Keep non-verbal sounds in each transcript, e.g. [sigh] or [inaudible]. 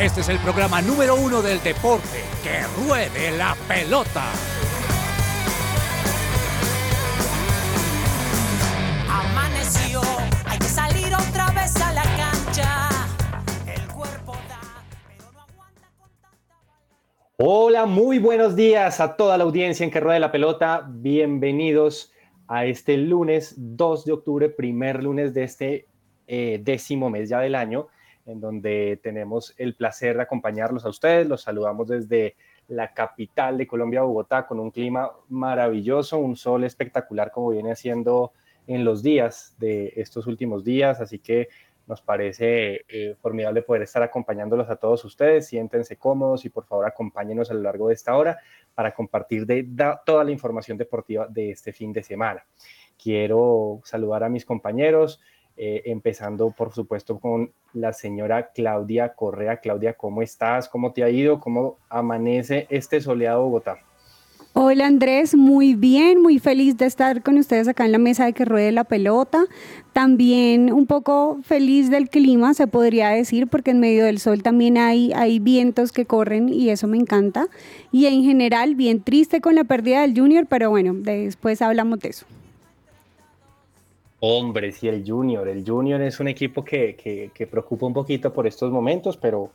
Este es el programa número uno del deporte. ¡Que ruede la pelota! Amaneció, hay que salir otra vez a la cancha. El cuerpo da, pero no aguanta con tanta Hola, muy buenos días a toda la audiencia en que ruede la pelota. Bienvenidos a este lunes 2 de octubre, primer lunes de este eh, décimo mes ya del año, en donde tenemos el placer de acompañarlos a ustedes. Los saludamos desde la capital de Colombia, Bogotá, con un clima maravilloso, un sol espectacular como viene haciendo en los días de estos últimos días. Así que nos parece eh, formidable poder estar acompañándolos a todos ustedes. Siéntense cómodos y por favor acompáñenos a lo largo de esta hora para compartir de, da, toda la información deportiva de este fin de semana. Quiero saludar a mis compañeros, eh, empezando por supuesto con la señora Claudia Correa. Claudia, ¿cómo estás? ¿Cómo te ha ido? ¿Cómo amanece este soleado Bogotá? Hola Andrés, muy bien, muy feliz de estar con ustedes acá en la mesa de que ruede la pelota. También un poco feliz del clima, se podría decir, porque en medio del sol también hay, hay vientos que corren y eso me encanta. Y en general, bien triste con la pérdida del Junior, pero bueno, después hablamos de eso. Hombre, sí, el Junior. El Junior es un equipo que, que, que preocupa un poquito por estos momentos, pero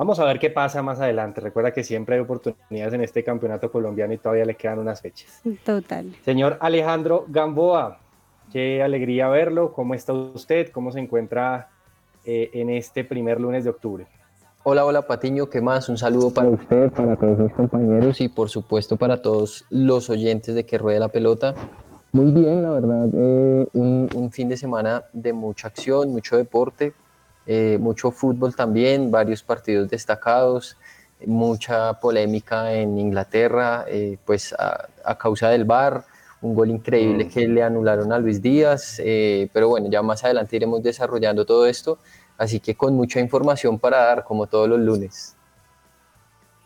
Vamos a ver qué pasa más adelante. Recuerda que siempre hay oportunidades en este campeonato colombiano y todavía le quedan unas fechas. Total. Señor Alejandro Gamboa, qué alegría verlo. ¿Cómo está usted? ¿Cómo se encuentra eh, en este primer lunes de octubre? Hola, hola Patiño, ¿qué más? Un saludo para usted, para todos mis compañeros y por supuesto para todos los oyentes de Que Ruede la Pelota. Muy bien, la verdad, eh, un, un fin de semana de mucha acción, mucho deporte, eh, mucho fútbol también, varios partidos destacados, mucha polémica en Inglaterra, eh, pues a, a, causa del VAR, un gol increíble que le anularon a Luis Díaz, eh, pero bueno, ya más adelante iremos desarrollando todo esto, así que con mucha información para dar, como todos los lunes.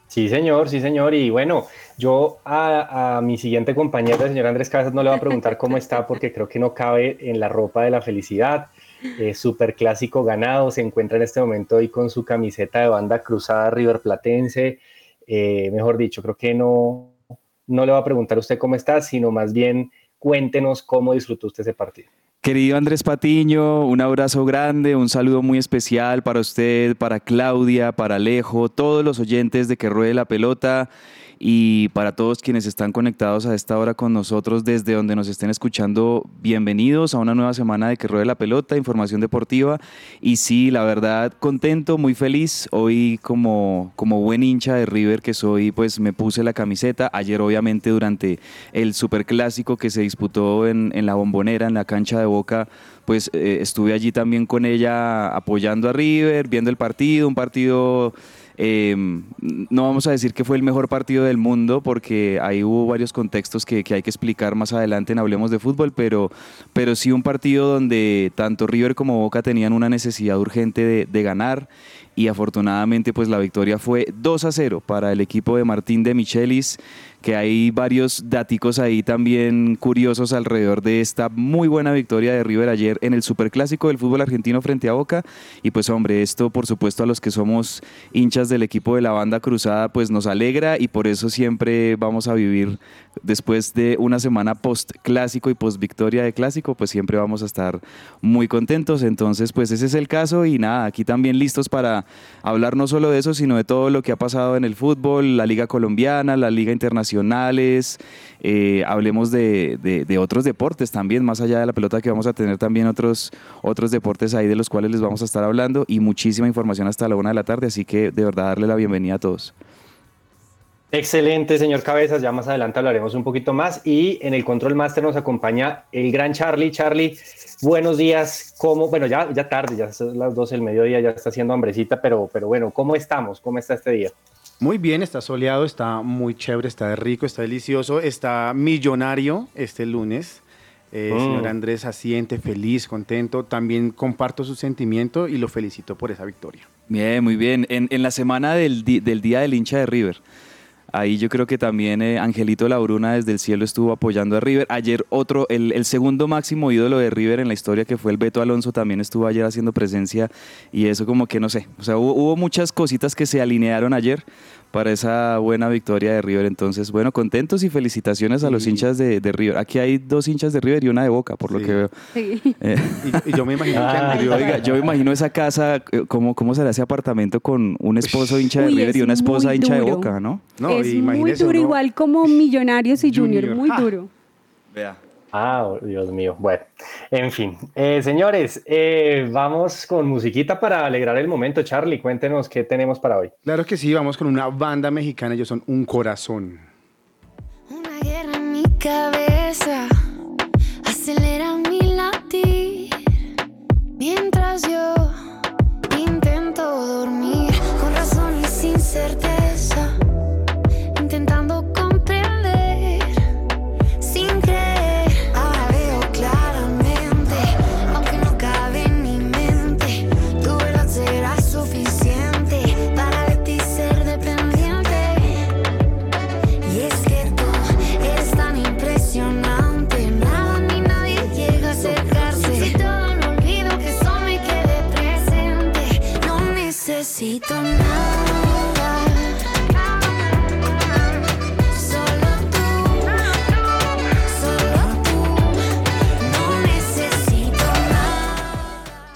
Sí, señor, sí, señor. Y bueno, yo a, mi siguiente compañero, el señor Andrés Casas, no le voy a preguntar cómo está porque creo que no cabe en la ropa de la felicidad eh, super clásico ganado, se encuentra en este momento ahí con su camiseta de banda cruzada River Platense, eh, mejor dicho, creo que no, no le va a preguntar a usted cómo está, sino más bien cuéntenos cómo disfrutó usted ese partido. Querido Andrés Patiño, un abrazo grande, un saludo muy especial para usted, para Claudia, para Alejo, todos los oyentes de Que Ruede la Pelota y para todos quienes están conectados a esta hora con nosotros desde donde nos estén escuchando, bienvenidos a una nueva semana de Que Ruede la Pelota, información deportiva. Y sí, la verdad, contento, muy feliz. Hoy como, como buen hincha de River que soy, pues me puse la camiseta. Ayer obviamente durante el superclásico que se disputó en, la bombonera, en la cancha de Boca, pues eh, estuve allí también con ella apoyando a River, viendo el partido, un partido eh, no vamos a decir que fue el mejor partido del mundo porque ahí hubo varios contextos que, hay que explicar más adelante en Hablemos de Fútbol, pero, pero sí un partido donde tanto River como Boca tenían una necesidad urgente de ganar y afortunadamente pues la victoria fue 2 a 0 para el equipo de Martín de Michelis que hay varios daticos ahí también curiosos alrededor de esta muy buena victoria de River ayer en el Superclásico del fútbol argentino frente a Boca. Y pues hombre, esto por supuesto a los que somos hinchas del equipo de la banda cruzada pues nos alegra y por eso siempre vamos a vivir después de una semana post clásico y post victoria de clásico pues siempre vamos a estar muy contentos. Entonces pues ese es el caso y nada, aquí también listos para hablar no solo de eso sino de todo lo que ha pasado en el fútbol, la liga colombiana, la liga internacional eh, hablemos de, de, de, otros deportes también, más allá de la pelota que vamos a tener también otros, otros deportes ahí de los cuales les vamos a estar hablando y muchísima información hasta la una de la tarde, así que de verdad darle la bienvenida a todos. Excelente, señor Cabezas. Ya más adelante hablaremos un poquito más. Y en el Control Master nos acompaña el gran Charlie. Charlie, buenos días. ¿Cómo? Bueno, ya, ya tarde, ya son las 12 del mediodía, ya está haciendo hambrecita, pero, pero bueno, ¿cómo estamos? ¿Cómo está este día? Muy bien, está soleado, está muy chévere, está rico, está delicioso, está millonario este lunes. Eh, mm. Señor Andrés asiente, feliz, contento. También comparto su sentimiento y lo felicito por esa victoria. Bien, muy bien. En, en la semana del, di, del Día del Hincha de River. Ahí yo creo que también eh, Angelito Labruna desde el cielo estuvo apoyando a River. Ayer otro, el, segundo máximo ídolo de River en la historia que fue el Beto Alonso también estuvo ayer haciendo presencia y eso como que no sé, o sea, hubo, hubo muchas cositas que se alinearon ayer para esa buena victoria de River. Entonces, bueno, contentos y felicitaciones a los hinchas de, de, River. Aquí hay dos hinchas de River y una de Boca, por lo que veo. Sí. [laughs] Eh, y, y, yo me imagino ah, que [laughs] oiga, yo me imagino esa casa, eh, ¿cómo, cómo será ese apartamento con un esposo hincha de River y una esposa hincha de Boca, no? no es muy duro, igual como Millonarios y Junior, junior. muy ah. duro. Vea. Ah, Dios mío. Bueno, en fin. Eh, señores, eh, vamos con musiquita para alegrar el momento. Charlie, cuéntenos qué tenemos para hoy. Claro que sí, vamos con una banda mexicana. Ellos son Un Corazón. Una guerra en mi cabeza acelera mi latir mientras yo intento dormir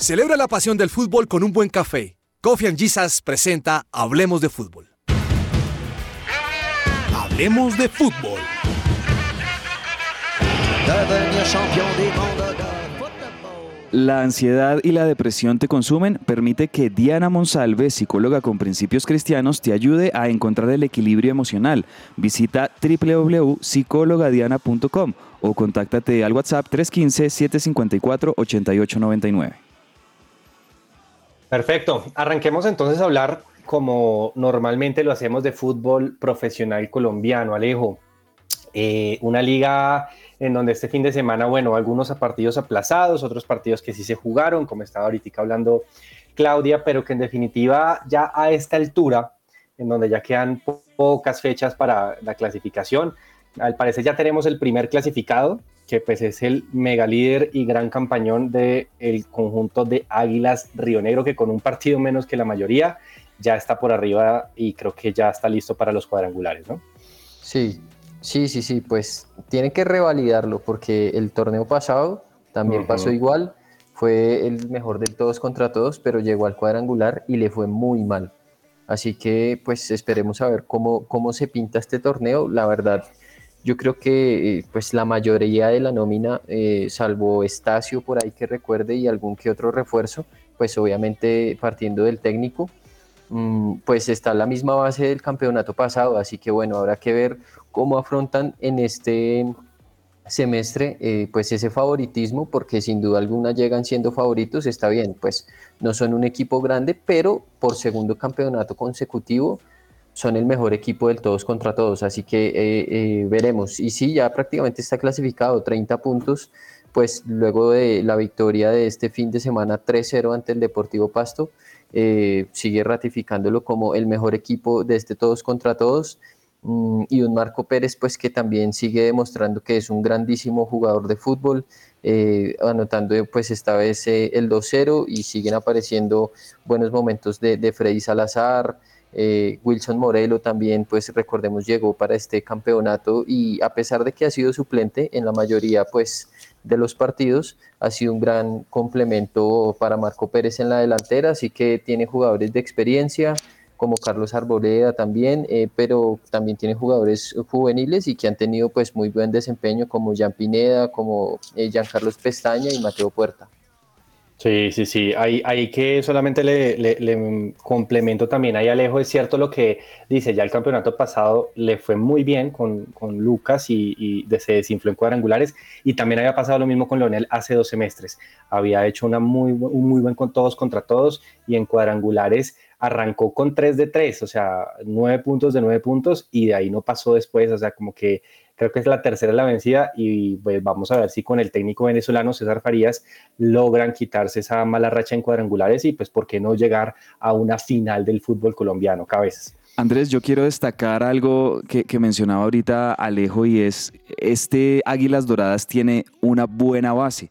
Celebra la pasión del fútbol con un buen café. Coffee and Jesus presenta Hablemos de Fútbol. Hablemos de Fútbol. La ansiedad y la depresión te consumen. Permite que Diana Monsalve, psicóloga con principios cristianos, te ayude a encontrar el equilibrio emocional. Visita www.psicologadiana.com o contáctate al WhatsApp 315-754-8899. Perfecto. Arranquemos entonces a hablar como normalmente lo hacemos de fútbol profesional colombiano, Alejo. Eh, una liga en donde este fin de semana, bueno, algunos partidos aplazados, otros partidos que sí se jugaron, como estaba ahorita hablando Claudia, pero que en definitiva ya a esta altura, en donde ya quedan pocas fechas para la clasificación, al parecer ya tenemos el primer clasificado, que pues es el mega líder y gran campañón del el conjunto de Águilas Río Negro, que con un partido menos que la mayoría ya está por arriba y creo que ya está listo para los cuadrangulares, ¿no? Sí, sí, sí, sí, pues tienen que revalidarlo porque el torneo pasado también pasó igual, fue el mejor del todos contra todos, pero llegó al cuadrangular y le fue muy mal. Así que pues esperemos a ver cómo, cómo se pinta este torneo. La verdad, yo creo que eh, pues la mayoría de la nómina, eh, salvo Estacio por ahí que recuerde y algún que otro refuerzo, pues obviamente partiendo del técnico, mm, pues está la misma base del campeonato pasado, así que bueno, habrá que ver cómo afrontan en este semestre eh, pues ese favoritismo, porque sin duda alguna llegan siendo favoritos, está bien, pues no son un equipo grande, pero por segundo campeonato consecutivo, son el mejor equipo del todos contra todos, así que eh, eh, veremos. Y sí, ya prácticamente está clasificado, 30 puntos, pues luego de la victoria de este fin de semana 3-0 ante el Deportivo Pasto, eh, sigue ratificándolo como el mejor equipo de este todos contra todos. Mm, y un Marco Pérez, pues que también sigue demostrando que es un grandísimo jugador de fútbol, anotando pues esta vez el 2-0 y siguen apareciendo buenos momentos de, de Freddy Salazar, eh, Wilson Morelo también, pues recordemos, llegó para este campeonato y a pesar de que ha sido suplente en la mayoría pues, de los partidos, ha sido un gran complemento para Marco Pérez en la delantera, así que tiene jugadores de experiencia como Carlos Arboleda también, eh, pero también tiene jugadores juveniles y que han tenido pues muy buen desempeño como Jean Pineda, como eh, Carlos Pestaña y Mateo Puerta. Sí, sí, sí. Hay, que solamente le, complemento también ahí Alejo. Es cierto lo que dice, ya el campeonato pasado le fue muy bien con, Lucas y, se desinfló en cuadrangulares. Y también había pasado lo mismo con Leonel hace dos semestres. Había hecho una muy, un muy buen con todos contra todos y en cuadrangulares arrancó con 3 de 3, o sea, 9 puntos de 9 puntos y de ahí no pasó después. O sea, como que Creo que es la tercera la vencida y pues vamos a ver si con el técnico venezolano César Farías logran quitarse esa mala racha en cuadrangulares y pues por qué no llegar a una final del fútbol colombiano, cabezas. Andrés, yo quiero destacar algo que, que, mencionaba ahorita Alejo y es, este Águilas Doradas tiene una buena base.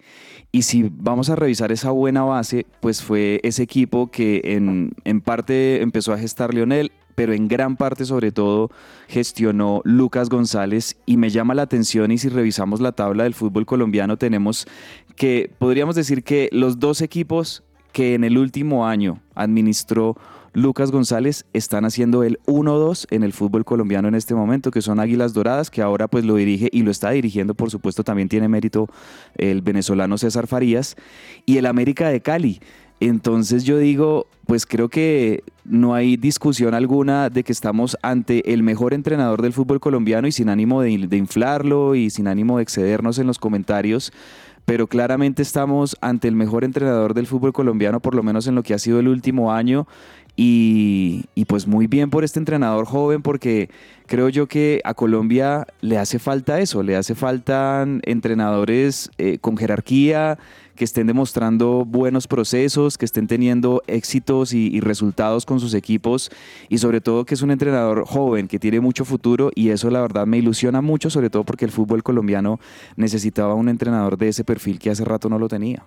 Y si vamos a revisar esa buena base, pues fue ese equipo que en, en parte empezó a gestar Lionel, pero en gran parte sobre todo gestionó Lucas González y me llama la atención y si revisamos la tabla del fútbol colombiano tenemos que podríamos decir que los dos equipos que en el último año administró Lucas González están haciendo el 1-2 en el fútbol colombiano en este momento, que son Águilas Doradas, que ahora pues lo dirige y lo está dirigiendo, por supuesto, también tiene mérito el venezolano César Farías, y el América de Cali. Entonces yo digo, pues creo que no hay discusión alguna de que estamos ante el mejor entrenador del fútbol colombiano y sin ánimo de, inflarlo y sin ánimo de excedernos en los comentarios, pero claramente estamos ante el mejor entrenador del fútbol colombiano, por lo menos en lo que ha sido el último año, y, pues muy bien por este entrenador joven porque creo yo que a Colombia le hace falta eso, le hace falta entrenadores eh, con jerarquía, que estén demostrando buenos procesos, que estén teniendo éxitos y, y, resultados con sus equipos y sobre todo que es un entrenador joven, que tiene mucho futuro y eso la verdad me ilusiona mucho, sobre todo porque el fútbol colombiano necesitaba un entrenador de ese perfil que hace rato no lo tenía.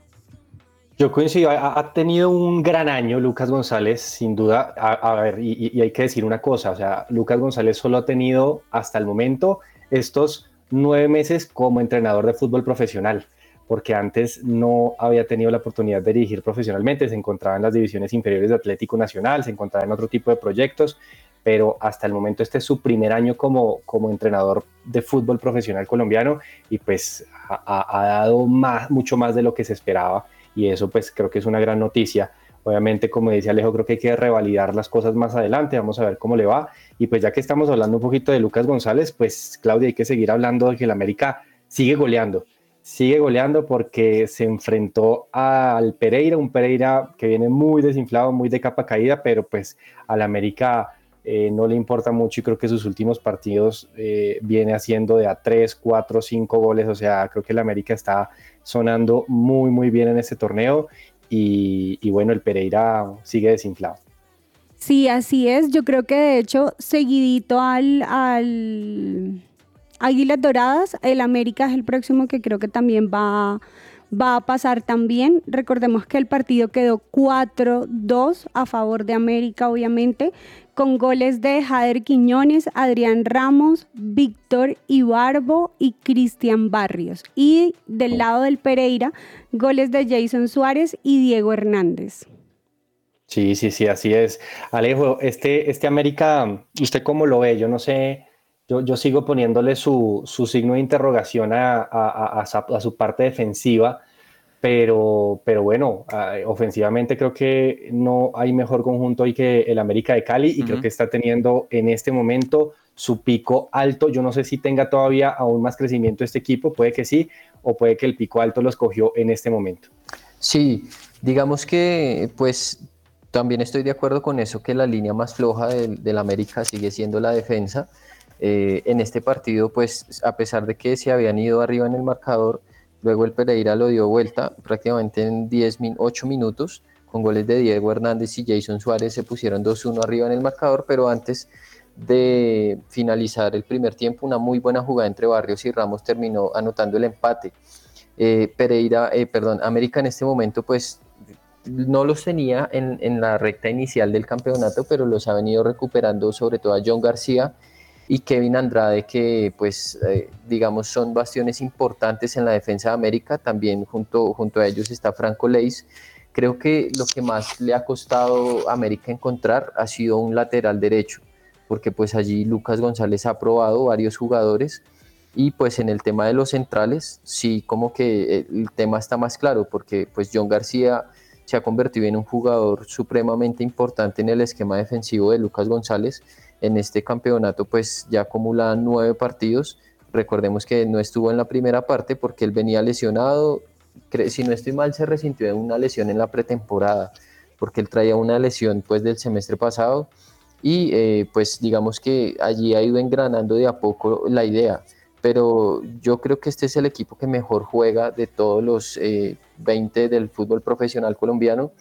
Yo coincido, ha, tenido un gran año Lucas González, sin duda. A, ver, y, hay que decir una cosa, o sea, Lucas González solo ha tenido hasta el momento estos nueve meses como entrenador de fútbol profesional, porque antes no había tenido la oportunidad de dirigir profesionalmente, se encontraba en las divisiones inferiores de Atlético Nacional, se encontraba en otro tipo de proyectos, pero hasta el momento este es su primer año como, como entrenador de fútbol profesional colombiano y pues ha, dado más, mucho más de lo que se esperaba y eso pues creo que es una gran noticia. Obviamente, como decía Alejo, creo que hay que revalidar las cosas más adelante, vamos a ver cómo le va. Y pues ya que estamos hablando un poquito de Lucas González, pues Claudia, hay que seguir hablando de que el América sigue goleando, sigue goleando porque se enfrentó al Pereira, un Pereira que viene muy desinflado, muy de capa caída, pero pues al América eh, no le importa mucho y creo que sus últimos partidos eh, viene haciendo de a 3, 4, 5 goles, o sea, creo que el América está sonando muy, muy bien en este torneo y, bueno, el Pereira sigue desinflado. Sí, así es. Yo creo que de hecho, seguidito al, al Águilas Doradas, el América es el próximo que creo que también va, va a pasar también. Recordemos que el partido quedó 4-2 a favor de América, obviamente con goles de Jader Quiñones, Adrián Ramos, Víctor Ibarbo y Cristian Barrios. Y del lado del Pereira, goles de Jason Suárez y Diego Hernández. Sí, sí, sí, así es. Alejo, este, este América, ¿usted cómo lo ve? Yo no sé, yo, yo sigo poniéndole su, signo de interrogación a, a su parte defensiva pero, pero bueno, ofensivamente creo que no hay mejor conjunto hoy que el América de Cali y creo que está teniendo en este momento su pico alto. Yo no sé si tenga todavía aún más crecimiento este equipo, puede que sí, o puede que el pico alto lo escogió en este momento. Sí, digamos que pues también estoy de acuerdo con eso, que la línea más floja del, del América sigue siendo la defensa. Eh, en este partido, pues a pesar de que se habían ido arriba en el marcador, Luego el Pereira lo dio vuelta prácticamente en 10, 8 minutos con goles de Diego Hernández y Jason Suárez se pusieron 2-1 arriba en el marcador, pero antes de finalizar el primer tiempo, una muy buena jugada entre Barrios y Ramos terminó anotando el empate. Eh, Pereira, eh, perdón, América en este momento pues no los tenía en, en, la recta inicial del campeonato, pero los ha venido recuperando sobre todo a John García y Kevin Andrade, que pues eh, digamos son bastiones importantes en la defensa de América, también junto, junto a ellos está Franco Leis. Creo que lo que más le ha costado a América encontrar ha sido un lateral derecho, porque pues allí Lucas González ha probado varios jugadores. Y pues en el tema de los centrales sí como que el tema está más claro, porque pues John García se ha convertido en un jugador supremamente importante en el esquema defensivo de Lucas González en este campeonato pues ya acumula nueve partidos. Recordemos que no estuvo en la primera parte porque él venía lesionado. Si no estoy mal, se resintió de una lesión en la pretemporada porque él traía una lesión pues del semestre pasado y eh, pues digamos que allí ha ido engranando de a poco la idea. Pero yo creo que este es el equipo que mejor juega de todos los 20 eh, del fútbol profesional colombiano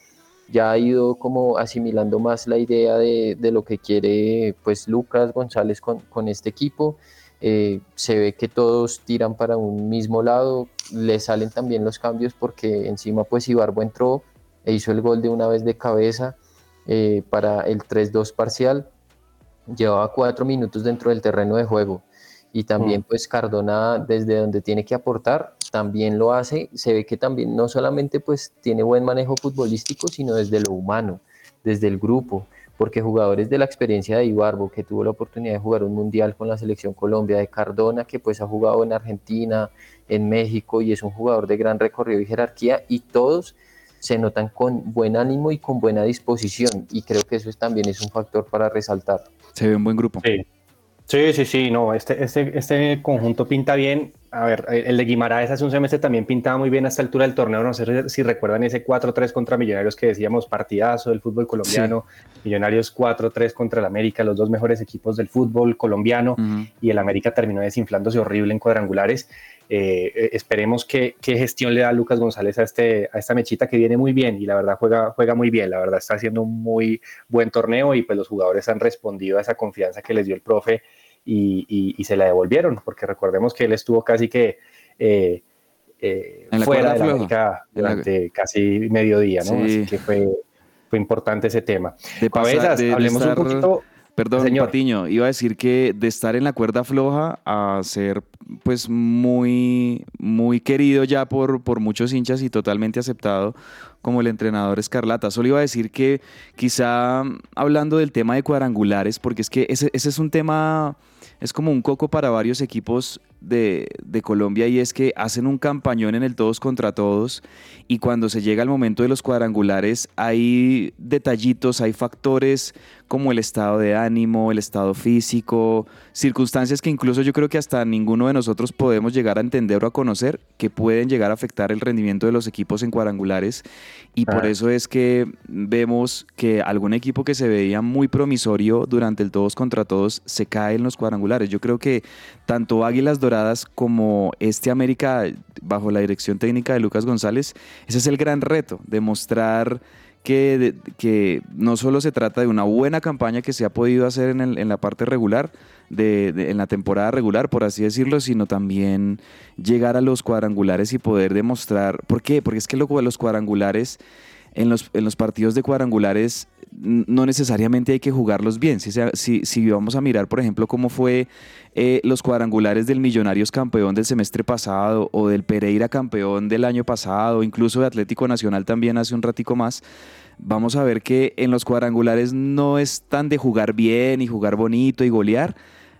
ya ha ido como asimilando más la idea de, de lo que quiere pues Lucas González con, con este equipo. Eh, se ve que todos tiran para un mismo lado, le salen también los cambios porque encima pues Ibarbo entró e hizo el gol de una vez de cabeza eh, para el 3-2 parcial, llevaba cuatro minutos dentro del terreno de juego. Y también pues Cardona desde donde tiene que aportar también lo hace, se ve que también no solamente pues tiene buen manejo futbolístico, sino desde lo humano, desde el grupo, porque jugadores de la experiencia de Ibarbo, que tuvo la oportunidad de jugar un mundial con la selección Colombia, de Cardona, que pues ha jugado en Argentina, en México y es un jugador de gran recorrido y jerarquía, y todos se notan con buen ánimo y con buena disposición, y creo que eso también es un factor para resaltar. Se ve un buen grupo. Sí. Sí, sí, sí, no, este, este, este conjunto pinta bien. A ver, el de Guimaraes hace un semestre también pintaba muy bien a esta altura del torneo. No sé si recuerdan ese 4-3 contra Millonarios que decíamos partidazo del fútbol colombiano. Millonarios 4-3 contra el América, los dos mejores equipos del fútbol colombiano. Y el América terminó desinflándose horrible en cuadrangulares. Eh, eh, esperemos que, qué gestión le da Lucas González a, este, a esta mechita que viene muy bien y la verdad juega, juega muy bien. La verdad está haciendo un muy buen torneo y pues los jugadores han respondido a esa confianza que les dio el profe y, se la devolvieron, porque recordemos que él estuvo casi que eh, eh, fuera de la América durante casi mediodía, ¿no? Así que fue, fue importante ese tema. De Cabezas, hablemos un poquito. Perdón, señor. Patiño, iba a decir que de estar en la cuerda floja a ser pues muy, muy querido ya por, por muchos hinchas y totalmente aceptado como el entrenador Escarlata. Solo iba a decir que quizá hablando del tema de cuadrangulares, porque es que ese, ese es un tema es como un coco para varios equipos de, Colombia y es que hacen un campañón en el todos contra todos y cuando se llega al momento de los cuadrangulares hay detallitos, hay factores como el estado de ánimo, el estado físico, circunstancias que incluso yo creo que hasta ninguno de nosotros podemos llegar a entender o a conocer que pueden llegar a afectar el rendimiento de los equipos en cuadrangulares y por eso es que vemos que algún equipo que se veía muy promisorio durante el todos contra todos se cae en los cuadrangulares. Yo creo que tanto Águilas Doradas como este América bajo la dirección técnica de Lucas González, ese es el gran reto, demostrar que, que no solo se trata de una buena campaña que se ha podido hacer en, en la parte regular, de, en la temporada regular, por así decirlo, sino también llegar a los cuadrangulares y poder demostrar. ¿Por qué? Porque es que los cuadrangulares, en los, en los partidos de cuadrangulares, no necesariamente hay que jugarlos bien. Si, si, si vamos a mirar, por ejemplo, cómo fue eh, los cuadrangulares del Millonarios campeón del semestre pasado o del Pereira campeón del año pasado, incluso de Atlético Nacional también hace un ratico más, vamos a ver que en los cuadrangulares no es tan de jugar bien y jugar bonito y golear,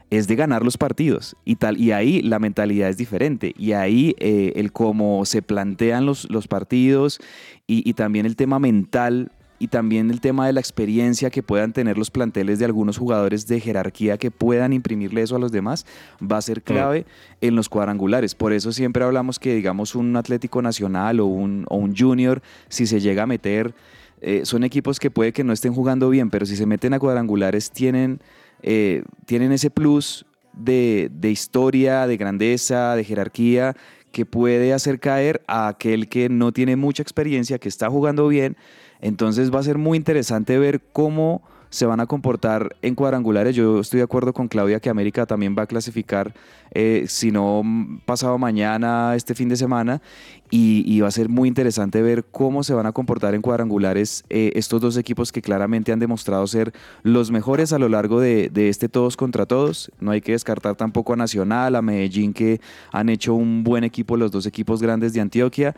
es de ganar los partidos y tal y ahí la mentalidad es diferente y ahí eh, el cómo se plantean los, los partidos y, y, también el tema mental y también el tema de la experiencia que puedan tener los planteles de algunos jugadores de jerarquía que puedan imprimirle eso a los demás va a ser clave en los cuadrangulares. Por eso siempre hablamos que digamos un Atlético Nacional o un, o un Junior, si se llega a meter, eh, son equipos que puede que no estén jugando bien, pero si se meten a cuadrangulares tienen, eh, tienen ese plus de, de historia, de grandeza, de jerarquía que puede hacer caer a aquel que no tiene mucha experiencia, que está jugando bien, entonces va a ser muy interesante ver cómo se van a comportar en cuadrangulares. Yo estoy de acuerdo con Claudia que América también va a clasificar, eh, si no pasado mañana, este fin de semana, y, va a ser muy interesante ver cómo se van a comportar en cuadrangulares eh, estos dos equipos que claramente han demostrado ser los mejores a lo largo de, de, este todos contra todos. No hay que descartar tampoco a Nacional, a Medellín, que han hecho un buen equipo, los dos equipos grandes de Antioquia.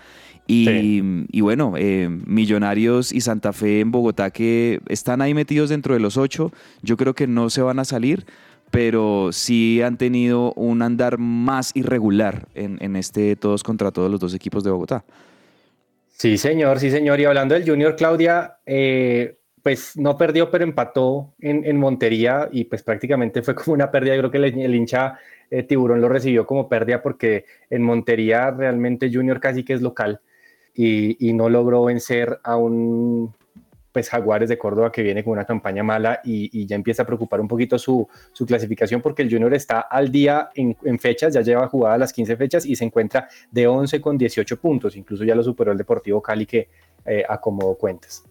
Y, bueno, eh, Millonarios y Santa Fe en Bogotá que están ahí metidos dentro de los ocho, yo creo que no se van a salir, pero sí han tenido un andar más irregular en, este todos contra todos los dos equipos de Bogotá. Sí, señor, sí, señor. Y hablando del Junior, Claudia, eh, pues no perdió, pero empató en, Montería y pues prácticamente fue como una pérdida. Yo creo que el, hincha eh, Tiburón lo recibió como pérdida porque en Montería realmente Junior casi que es local y, no logró vencer a un pues Jaguares de Córdoba que viene con una campaña mala y, ya empieza a preocupar un poquito su, clasificación porque el Junior está al día en, fechas, ya lleva jugadas las 15 fechas y se encuentra de 11 con 18 puntos, incluso ya lo superó el Deportivo Cali que eh, acomodó cuentas.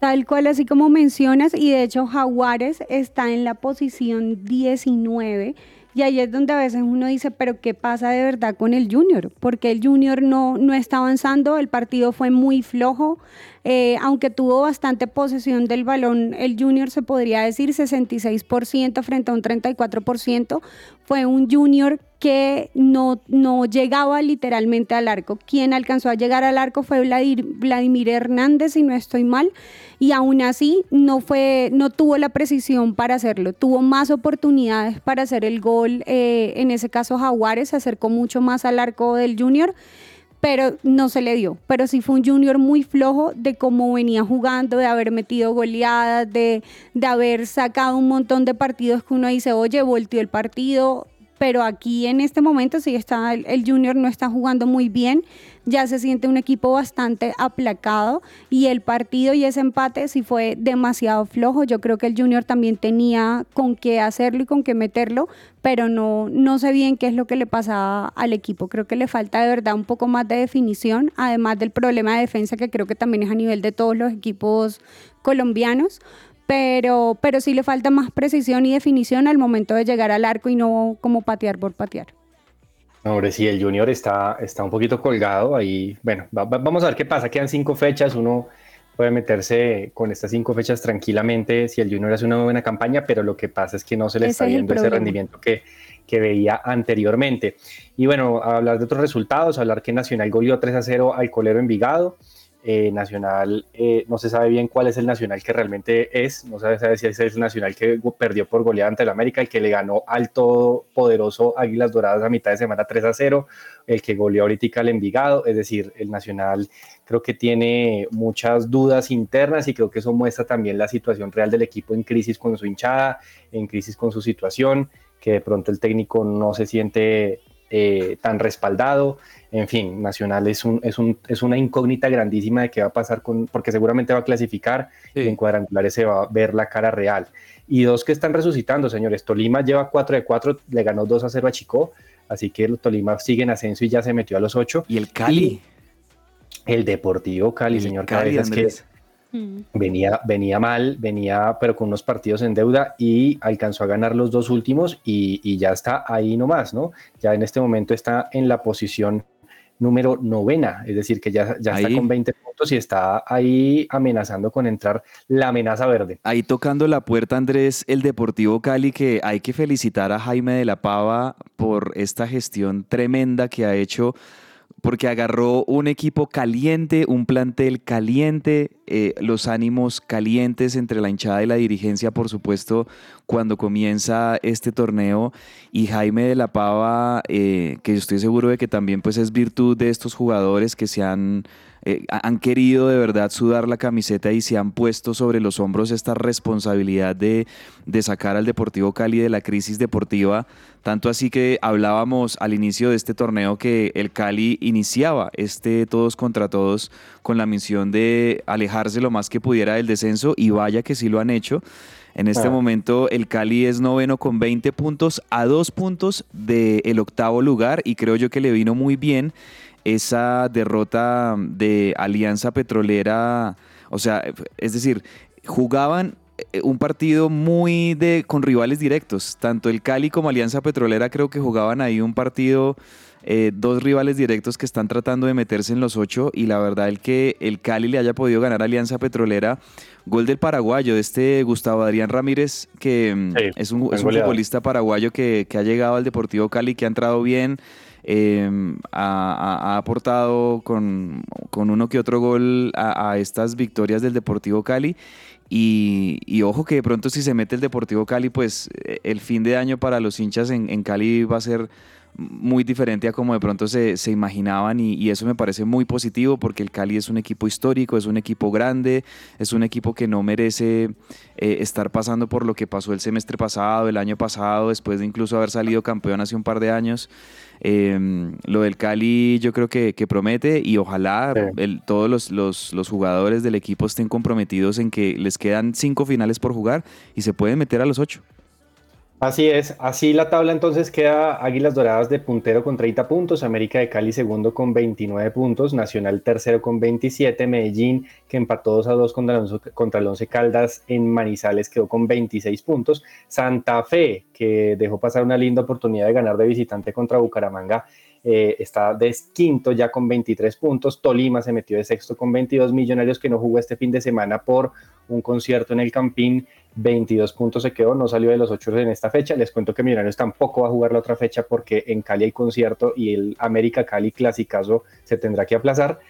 Tal cual, así como mencionas, y de hecho Jaguares está en la posición 19 y ahí es donde a veces uno dice, pero ¿qué pasa de verdad con el Junior? Porque el Junior no, no está avanzando, el partido fue muy flojo, eh, aunque tuvo bastante posesión del balón, el Junior se podría decir 66% frente a un 34%, fue un Junior que no, no llegaba literalmente al arco. Quien alcanzó a llegar al arco fue Vladimir Hernández, si no estoy mal, y aún así no, fue, no tuvo la precisión para hacerlo. Tuvo más oportunidades para hacer el gol, eh, en ese caso Jaguares se acercó mucho más al arco del Junior pero no se le dio. Pero sí fue un junior muy flojo de cómo venía jugando, de haber metido goleadas, de, de haber sacado un montón de partidos que uno dice, oye, volteó el partido, pero aquí en este momento sí está el, Junior no está jugando muy bien, ya se siente un equipo bastante aplacado y el partido y ese empate sí fue demasiado flojo. Yo creo que el Junior también tenía con qué hacerlo y con qué meterlo, pero no, no sé bien qué es lo que le pasaba al equipo. Creo que le falta de verdad un poco más de definición, además del problema de defensa que creo que también es a nivel de todos los equipos colombianos pero, pero sí le falta más precisión y definición al momento de llegar al arco y no como patear por patear. Hombre, sí, el Junior está, está un poquito colgado ahí. Bueno, vamos a ver qué pasa. Quedan cinco fechas, uno puede meterse con estas cinco fechas tranquilamente si el Junior hace una buena campaña, pero lo que pasa es que no se le está viendo ese rendimiento que, que veía anteriormente. Y bueno, hablar de otros resultados, hablar que Nacional goleó 3 a 0 al Colero Envigado. Eh, nacional, eh, no se sabe bien cuál es el Nacional que realmente es, no se sabe si es el Nacional que perdió por goleada ante el América, el que le ganó al todopoderoso Águilas Doradas a mitad de semana 3 a 0, el que goleó ahorita al Envigado, es decir, el Nacional creo que tiene muchas dudas internas y creo que eso muestra también la situación real del equipo en crisis con su hinchada, en crisis con su situación, que de pronto el técnico no se siente eh, tan respaldado. En fin, Nacional es, un, es, un, es una incógnita grandísima de qué va a pasar con, porque seguramente va a clasificar y en cuadrangulares se va a ver la cara real. Y dos que están resucitando, señores. Tolima lleva 4 de 4, le ganó 2 a 0 a Chico, así que el Tolima sigue en ascenso y ya se metió a los 8. ¿Y el Cali? el Deportivo Cali, señor Cali, Mm. Venía, venía mal, venía pero con unos partidos en deuda y alcanzó a ganar los dos últimos y, ya está ahí nomás, ¿no? Ya en este momento está en la posición número novena, es decir, que ya, ya está con 20 puntos y está ahí amenazando con entrar la amenaza verde. Ahí tocando la puerta, Andrés, el Deportivo Cali, que hay que felicitar a Jaime de la Pava por esta gestión tremenda que ha hecho porque agarró un equipo caliente, un plantel caliente, eh, los ánimos calientes entre la hinchada y la dirigencia, por supuesto, cuando comienza este torneo. Y Jaime de la Pava, eh, que yo estoy seguro de que también pues, es virtud de estos jugadores que se han eh, han querido de verdad sudar la camiseta y se han puesto sobre los hombros esta responsabilidad de, de sacar al Deportivo Cali de la crisis deportiva. Tanto así que hablábamos al inicio de este torneo que el Cali iniciaba este todos contra todos con la misión de alejarse lo más que pudiera del descenso y vaya que sí lo han hecho. En este momento el Cali es noveno con 20 puntos a dos puntos del octavo lugar y creo yo que le vino muy bien esa derrota de Alianza Petrolera, o sea, es decir, jugaban eh, un partido muy de con rivales directos, tanto el Cali como Alianza Petrolera creo que jugaban ahí un partido eh, dos rivales directos que están tratando de meterse en los ocho y la verdad el que el Cali le haya podido ganar a Alianza Petrolera, gol del paraguayo, de este Gustavo Adrián Ramírez, que mm, es un, futbolista paraguayo que, que ha llegado al Deportivo Cali, que ha entrado bien. Em, ha, aportado con, uno que otro gol a, estas victorias del Deportivo Cali. Y, ojo que de pronto si se mete el Deportivo Cali, pues eh, el fin de año para los hinchas en, Cali va a ser muy diferente a como de pronto se, imaginaban y, eso me parece muy positivo porque el Cali es un equipo histórico, es un equipo grande, es un equipo que no merece eh, estar pasando por lo que pasó el semestre pasado, el año pasado, después de incluso haber salido campeón hace un par de años. Em, lo del Cali yo creo que, promete y ojalá todos los, jugadores del equipo estén comprometidos en que les quedan cinco finales por jugar y se pueden meter a los ocho. Así es, así la tabla entonces queda Águilas Doradas de puntero con 30 puntos, América de Cali segundo con 29 puntos, Nacional tercero con 27, Medellín que empató 2 a 2 contra el, contra el Once Caldas en Manizales quedó con 26 puntos, Santa Fe que dejó pasar una linda oportunidad de ganar de visitante contra Bucaramanga eh, está de quinto ya con 23 puntos, Tolima se metió de sexto con 22 millonarios que no jugó este fin de semana por un concierto en el Campín 22 puntos se quedó, no salió de los 8 en esta fecha. Les cuento que Millonarios tampoco va a jugar la otra fecha porque en Cali hay concierto y el América Cali Clasicazo se tendrá que aplazar.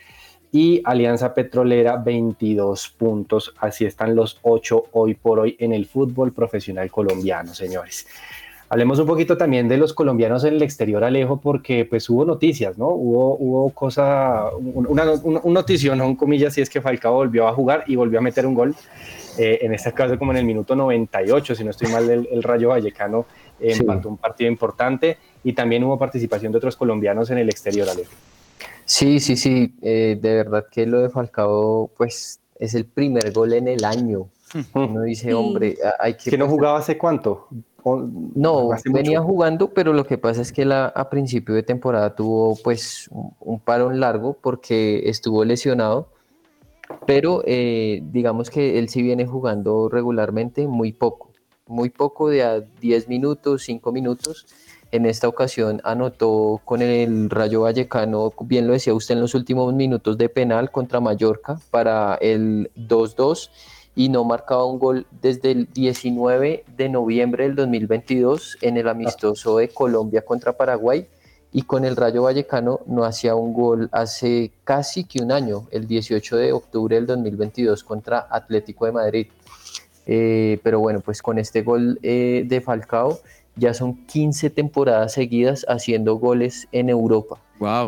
Y Alianza Petrolera 22 puntos. Así están los 8 hoy por hoy en el fútbol profesional colombiano, señores. Hablemos un poquito también de los colombianos en el exterior, Alejo, porque pues hubo noticias, ¿no? Hubo, hubo cosa, una, una, un notición, ¿no? comillas, si es que Falcao volvió a jugar y volvió a meter un gol. Eh, en este caso como en el minuto 98, si no estoy mal, el, Rayo Vallecano eh, empató un partido importante y también hubo participación de otros colombianos en el exterior, Alejo. Sí, sí, sí, eh, de verdad que lo de Falcao, pues es el primer gol en el año. Uno dice, hombre, hay que... ¿Que no jugaba hace cuánto? No, venía jugando, pero lo que pasa es que la, a principio de temporada tuvo pues un, un parón largo porque estuvo lesionado pero eh, digamos que él sí viene jugando regularmente muy poco, muy poco de a 10 minutos, 5 minutos. En esta ocasión anotó con el Rayo Vallecano, bien lo decía usted en los últimos minutos de penal contra Mallorca para el 2-2 y no marcaba un gol desde el 19 de noviembre del 2022 en el amistoso de Colombia contra Paraguay y con el Rayo Vallecano no hacía un gol hace casi que un año, el 18 de octubre del 2022 contra Atlético de Madrid. Eh, pero bueno, pues con este gol eh, de Falcao ya son 15 temporadas seguidas haciendo goles en Europa.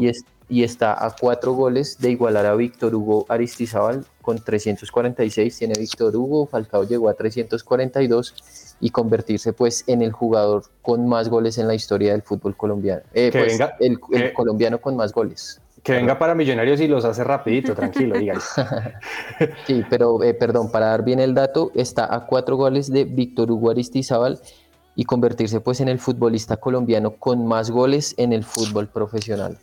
Y, y está a cuatro goles de igualar a Víctor Hugo Aristizábal con 346, tiene Víctor Hugo, Falcao llegó a 342 y convertirse pues en el jugador con más goles en la historia del fútbol colombiano. Eh, pues, venga, el, colombiano con más goles. Que venga para Millonarios y los hace rapidito, tranquilo, díganlo. [laughs] sí, pero eh, perdón, para dar bien el dato, está a cuatro goles de Víctor Hugo Aristizábal y convertirse pues en el futbolista colombiano con más goles en el fútbol profesional.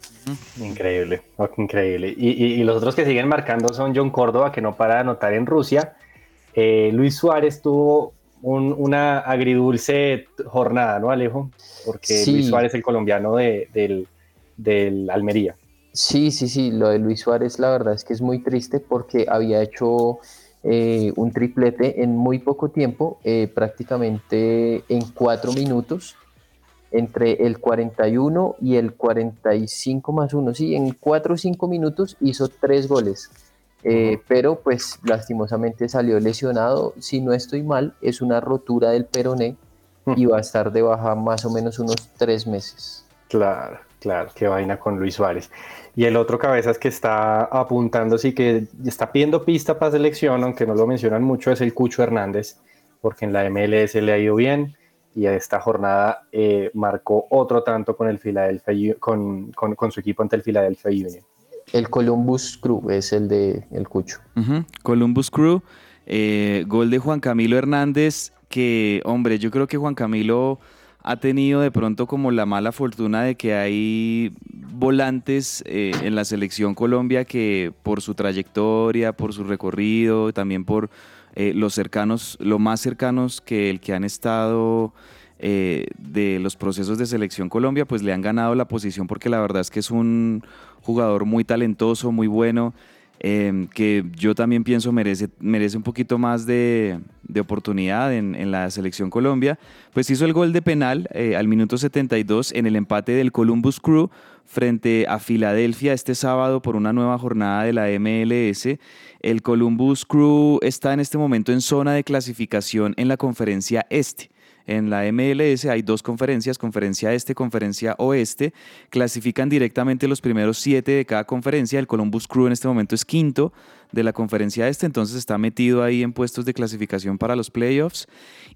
Increíble, increíble. Y, los otros que siguen marcando son John Córdoba, que no para de anotar en Rusia. Eh, Luis Suárez tuvo una agridulce jornada, ¿no, Alejo? Porque Luis Suárez, el colombiano de, del, del, Almería. Sí, sí, sí, lo de Luis Suárez la verdad es que es muy triste porque había hecho eh, un triplete en muy poco tiempo, eh, prácticamente en cuatro minutos, entre el 41 y el 45 más uno, sí, en cuatro o cinco minutos hizo tres goles. Eh, pero pues lastimosamente salió lesionado. Si no estoy mal, es una rotura del peroné y va a estar de baja más o menos unos tres meses. Claro, claro, qué vaina con Luis Suárez. Y el otro cabezas que está apuntando, sí que está pidiendo pista para selección, aunque no lo mencionan mucho, es el Cucho Hernández, porque en la MLS le ha ido bien y esta jornada eh, marcó otro tanto con el Philadelphia, con, con, con su equipo ante el Philadelphia Union. El Columbus Crew es el de el Cucho. Columbus Crew, eh, gol de Juan Camilo Hernández, que hombre, yo creo que Juan Camilo ha tenido de pronto como la mala fortuna de que hay volantes eh, en la selección Colombia que por su trayectoria, por su recorrido, también por eh, los cercanos, lo más cercanos que el que han estado de los procesos de selección Colombia, pues le han ganado la posición porque la verdad es que es un jugador muy talentoso, muy bueno, em, que yo también pienso merece, merece un poquito más de, oportunidad en, la selección Colombia, pues hizo el gol de penal eh, al minuto 72 en el empate del Columbus Crew frente a Filadelfia este sábado por una nueva jornada de la MLS. El Columbus Crew está en este momento en zona de clasificación en la conferencia este. En la MLS hay dos conferencias, conferencia este, conferencia oeste. Clasifican directamente los primeros siete de cada conferencia. El Columbus Crew en este momento es quinto de la conferencia este, entonces está metido ahí en puestos de clasificación para los playoffs.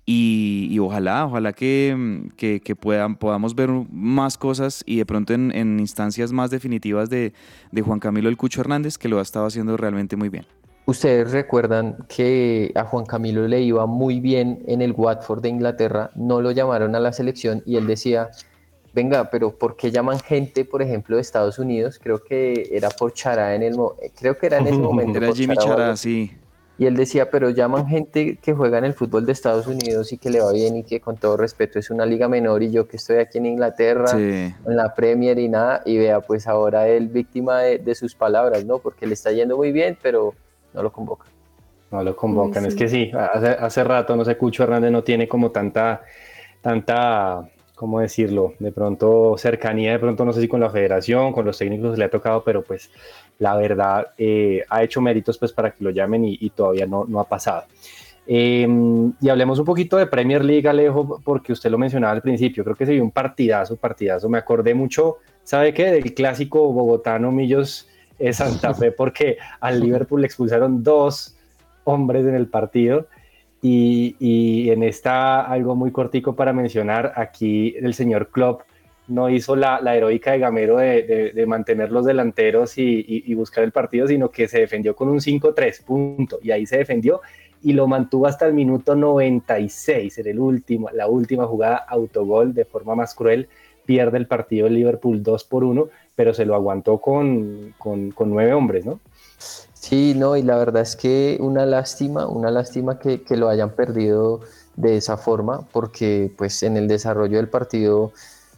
Y, ojalá, ojalá que, que, puedan, podamos ver más cosas y de pronto en, en instancias más definitivas de, de Juan Camilo El Cucho Hernández, que lo ha estado haciendo realmente muy bien. Ustedes recuerdan que a Juan Camilo le iba muy bien en el Watford de Inglaterra, no lo llamaron a la selección y él decía, venga, pero ¿por qué llaman gente, por ejemplo, de Estados Unidos? Creo que era por Chará en el creo que era en ese [laughs] momento. Era por Jimmy Chará sí. Y él decía, pero llaman gente que juega en el fútbol de Estados Unidos y que le va bien y que con todo respeto es una liga menor y yo que estoy aquí en Inglaterra, Sí. en la Premier y nada, y vea, pues ahora él víctima de, de sus palabras, ¿no? Porque le está yendo muy bien, pero no lo convoca. No lo convocan. Es que sí, hace, hace rato, no sé, Cucho Hernández no tiene como tanta, tanta, ¿cómo decirlo? De pronto cercanía, de pronto no sé si con la federación, con los técnicos le ha tocado, pero pues la verdad eh, ha hecho méritos pues para que lo llamen y, y todavía no, no ha pasado. Eh, y hablemos un poquito de Premier League, Alejo, porque usted lo mencionaba al principio. Creo que se vio un partidazo, partidazo. Me acordé mucho, ¿sabe qué? Del clásico bogotano Millos Santa Fe, porque al Liverpool le expulsaron dos hombres en el partido. Y, y en esta, algo muy cortico para mencionar, aquí el señor Klopp no hizo la, la heroica de Gamero de, de- de mantener los delanteros y, y- y buscar el partido, sino que se defendió con un 5-3, punto. Y ahí se defendió y lo mantuvo hasta el minuto 96, en el último, la última jugada autogol de forma más cruel. Pierde el partido el Liverpool 2 por 1, pero se lo aguantó con, con, con nueve hombres, ¿no? Sí, no, y la verdad es que una lástima, una lástima que, que lo hayan perdido de esa forma, porque pues en el desarrollo del partido,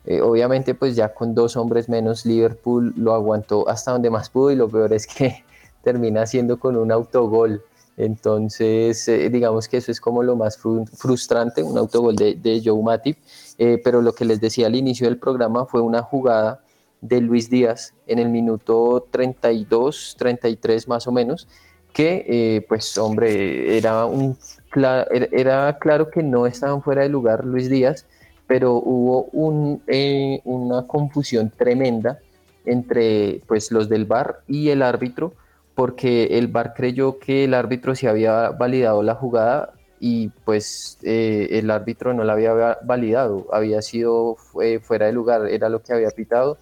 eh, obviamente pues ya con dos hombres menos, Liverpool lo aguantó hasta donde más pudo y lo peor es que [laughs] termina siendo con un autogol. Entonces, eh, digamos que eso es como lo más fru- frustrante, un autogol de, de Joe Matip, Eh, pero lo que les decía al inicio del programa fue una jugada de Luis Díaz en el minuto 32, 33 más o menos, que eh, pues hombre, era, un, cla- era, claro que no estaban fuera de lugar Luis Díaz, pero hubo un, eh, una confusión tremenda entre pues los del VAR y el árbitro, porque el VAR creyó que el árbitro se había validado la jugada y pues eh, el árbitro no la había va- validado, había sido eh, fuera de lugar, era lo que había pitado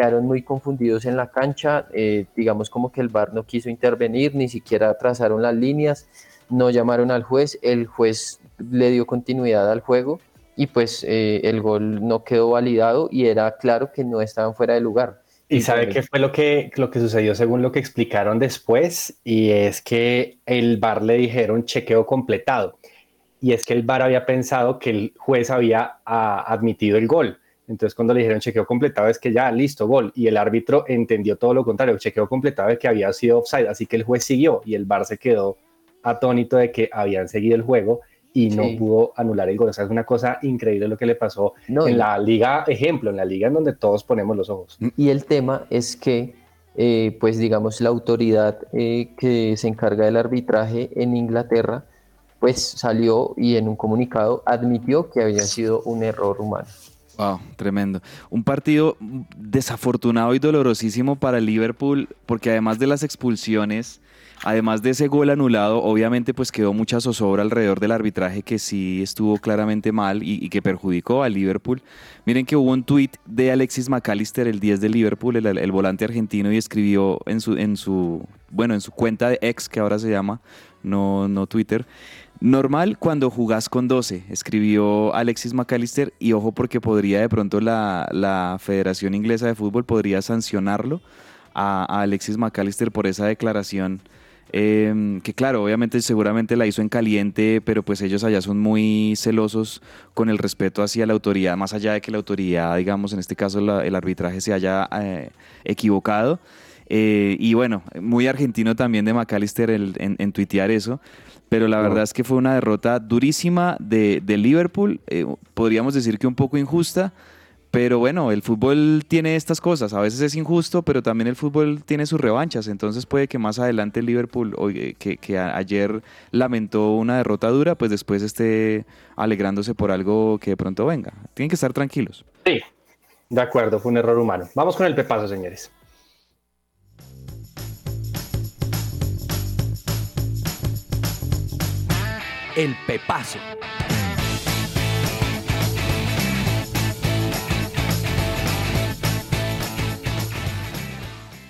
quedaron muy confundidos en la cancha, eh, digamos como que el VAR no quiso intervenir, ni siquiera trazaron las líneas, no llamaron al juez, el juez le dio continuidad al juego y pues eh, el gol no quedó validado y era claro que no estaban fuera de lugar. ¿Y sabe qué fue lo que, lo que sucedió según lo que explicaron después? Y es que el VAR le dijeron chequeo completado. Y es que el VAR había pensado que el juez había ah, admitido el gol. Entonces cuando le dijeron chequeo completado es que ya, listo, gol. Y el árbitro entendió todo lo contrario, chequeo completado es que había sido offside. Así que el juez siguió y el VAR se quedó atónito de que habían seguido el juego y no Sí. pudo anular el gol. O sea, es una cosa increíble lo que le pasó No, en y- la liga, ejemplo, en la liga en donde todos ponemos los ojos. Y el tema es que, eh, pues digamos, la autoridad eh, que se encarga del arbitraje en Inglaterra, pues salió y en un comunicado admitió que había sido un error humano. Wow, tremendo. Un partido desafortunado y dolorosísimo para el Liverpool, porque además de las expulsiones, además de ese gol anulado, obviamente pues quedó mucha zozobra alrededor del arbitraje que sí estuvo claramente mal y, que perjudicó al Liverpool. Miren que hubo un tuit de Alexis McAllister, el 10 de Liverpool, el, el volante argentino, y escribió en su, en su, bueno, en su cuenta de ex, que ahora se llama, no, no Twitter, Normal cuando jugás con 12, escribió Alexis McAllister, y ojo porque podría de pronto la, la Federación Inglesa de Fútbol podría sancionarlo a, Alexis McAllister por esa declaración, eh, que claro, obviamente seguramente la hizo en caliente, pero pues ellos allá son muy celosos con el respeto hacia la autoridad, más allá de que la autoridad, digamos, en este caso la- el arbitraje se haya eh, equivocado. Eh, y bueno, muy argentino también de McAllister el- en, en tuitear eso. Pero la verdad es que fue una derrota durísima de, de Liverpool. eh, podríamos decir que un poco injusta. Pero bueno, el fútbol tiene estas cosas. A veces es injusto, pero también el fútbol tiene sus revanchas. Entonces puede que más adelante el Liverpool, oye, que, que ayer lamentó una derrota dura, pues después esté alegrándose por algo que de pronto venga. Tienen que estar tranquilos. Sí, de acuerdo, fue un error humano. Vamos con el pepazo, señores. El Pepazo.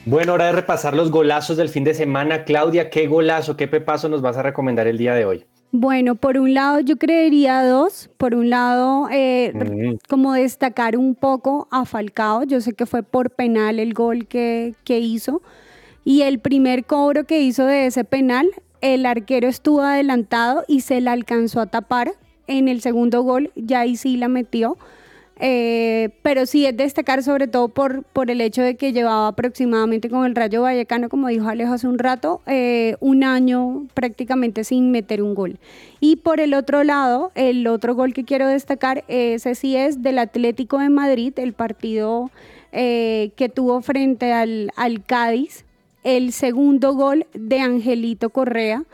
Bueno, hora de repasar los golazos del fin de semana. Claudia, ¿qué golazo, qué pepazo nos vas a recomendar el día de hoy? Bueno, por un lado yo creería dos. Por un lado, eh, Mm. como destacar un poco a Falcao. Yo sé que fue por penal el gol que, que hizo. Y el primer cobro que hizo de ese penal, el arquero estuvo adelantado y se la alcanzó a tapar. En el segundo gol ya ahí sí la metió. Eh, pero sí es destacar sobre todo por, por el hecho de que llevaba aproximadamente con el Rayo Vallecano, como dijo Alejo hace un rato, eh, un año prácticamente sin meter un gol. Y por el otro lado, el otro gol que quiero destacar, ese sí es del Atlético de Madrid, el partido eh, que tuvo frente al, al Cádiz, el segundo gol de Angelito Correa.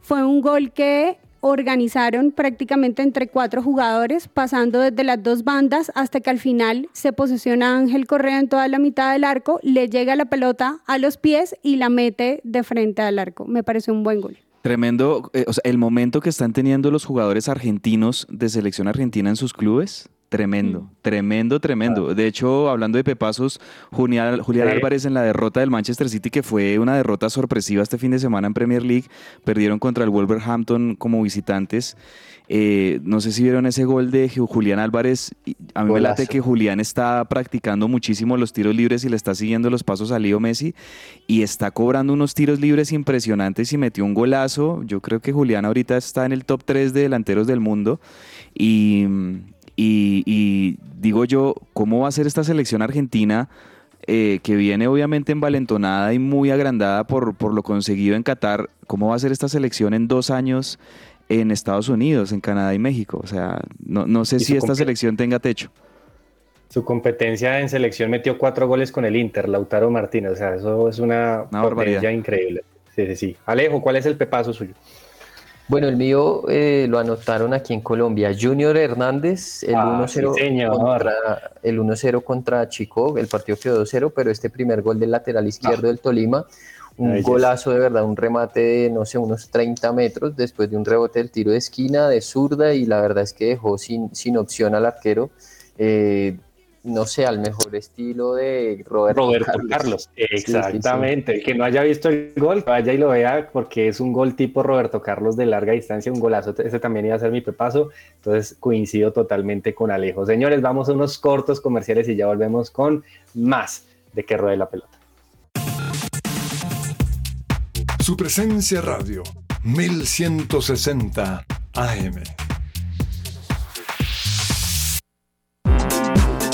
Fue un gol que organizaron prácticamente entre cuatro jugadores, pasando desde las dos bandas hasta que al final se posiciona Ángel Correa en toda la mitad del arco, le llega la pelota a los pies y la mete de frente al arco. Me parece un buen gol. Tremendo, eh, o sea, el momento que están teniendo los jugadores argentinos de selección argentina en sus clubes, tremendo, tremendo, tremendo. De hecho, hablando de pepazos, Julián, Julián Sí. Álvarez en la derrota del Manchester City, que fue una derrota sorpresiva este fin de semana en Premier League, perdieron contra el Wolverhampton como visitantes. Eh, no sé si vieron ese gol de Ju- Julián Álvarez. A mí me late que Julián está practicando muchísimo los tiros libres y le está siguiendo los pasos a Leo Messi y está cobrando unos tiros libres impresionantes y metió un golazo. Yo creo que Julián ahorita está en el top 3 de delanteros del mundo y, y- y digo yo, ¿cómo va a ser esta selección argentina? eh, que viene obviamente envalentonada y muy agrandada por, por lo conseguido en Qatar, ¿cómo va a ser esta selección en dos años en Estados Unidos, en Canadá y México? O sea, no, no sé si esta selección tenga techo. Su competencia en selección metió cuatro goles con el Inter, Lautaro Martínez. O sea, eso es una, Una barbaridad. increíble. Sí, sí, sí. Alejo, ¿cuál es el pepazo suyo? Bueno, el mío eh, lo anotaron aquí en Colombia. Junior Hernández, el Ah, 1-0 sí, señor. contra, el 1-0 contra Chico, el partido quedó 2-0, pero este primer gol del lateral izquierdo del Tolima, un golazo de verdad, un remate de, no sé, unos 30 metros después de un rebote del tiro de esquina, de zurda, y la verdad es que dejó sin, sin opción al arquero. eh, no sé, al mejor estilo de Roberto, Roberto Carlos. Sí, sí, sí. Exactamente. Que no haya visto el gol, vaya y lo vea porque es un gol tipo Roberto Carlos de larga distancia, un golazo. Ese también iba a ser mi pepazo. Entonces coincido totalmente con Alejo. Señores, vamos a unos cortos comerciales y ya volvemos con más de que ruede la pelota. Su presencia radio 1160 AM.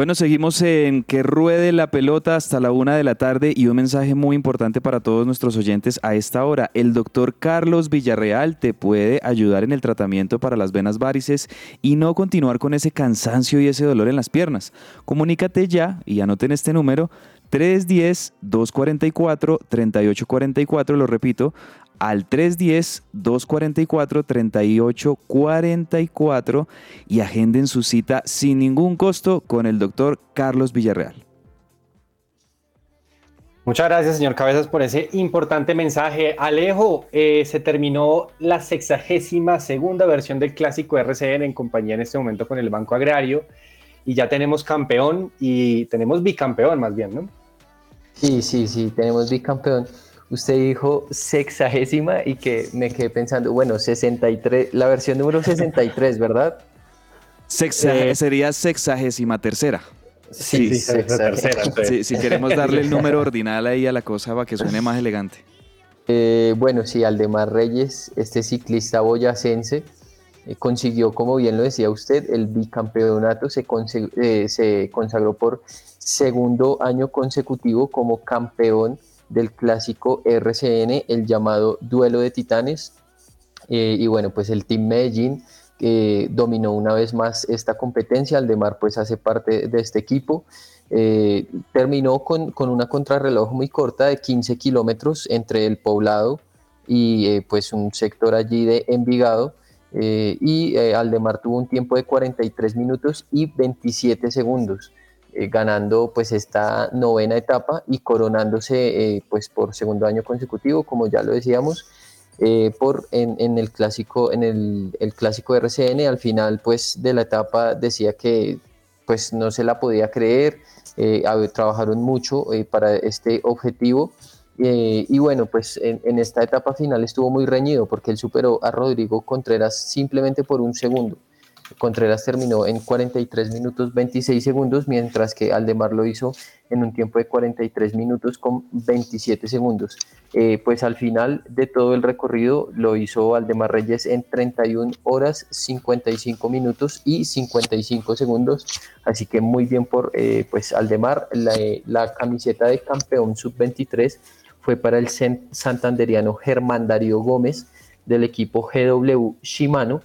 Bueno, seguimos en que ruede la pelota hasta la una de la tarde y un mensaje muy importante para todos nuestros oyentes a esta hora. El doctor Carlos Villarreal te puede ayudar en el tratamiento para las venas varices y no continuar con ese cansancio y ese dolor en las piernas. Comunícate ya y anoten este número 310-244-3844, lo repito, al 310-244-3844 y agenden su cita sin ningún costo con el doctor Carlos Villarreal. Muchas gracias, señor Cabezas, por ese importante mensaje. Alejo, eh, se terminó la sexagésima segunda versión del clásico RCN en compañía en este momento con el Banco Agrario y ya tenemos campeón y tenemos bicampeón más bien, ¿no? Sí, sí, sí, tenemos bicampeón. Usted dijo sexagésima y que me quedé pensando, bueno, 63, la versión número 63, ¿verdad? Sexa- Eh, sería sexagésima tercera. Sí, sí, tercera. Sí, si queremos [laughs] darle el número ordinal ahí a la cosa para que suene más elegante. Eh, bueno, sí, Aldemar Reyes, este ciclista boyacense, eh, consiguió, como bien lo decía usted, el bicampeonato, se, eh, se consagró por segundo año consecutivo como campeón del clásico RCN, el llamado Duelo de Titanes. Eh, y bueno, pues el Team Medellín dominó una vez más esta competencia. Aldemar pues hace parte de este equipo. Eh, terminó con, con una contrarreloj muy corta de 15 kilómetros entre el poblado y pues un sector allí de Envigado. Eh, y eh, Aldemar tuvo un tiempo de 43 minutos y 27 segundos. eh, ganando pues esta novena etapa y coronándose eh, pues por segundo año consecutivo, como ya lo decíamos, por en, el clásico en el, el, clásico RCN al final pues de la etapa decía que pues no se la podía creer trabajaron mucho para este objetivo y bueno pues en, esta etapa final estuvo muy reñido porque él superó a Rodrigo Contreras simplemente por un segundo Contreras terminó en 43 minutos 26 segundos, mientras que Aldemar lo hizo en un tiempo de 43 minutos con 27 segundos. Eh, pues al final de todo el recorrido lo hizo Aldemar Reyes en 31 horas 55 minutos y 55 segundos. Así que muy bien por eh, pues Aldemar. La, la camiseta de campeón sub-23 fue para el santanderiano Germán Darío Gómez del equipo GW Shimano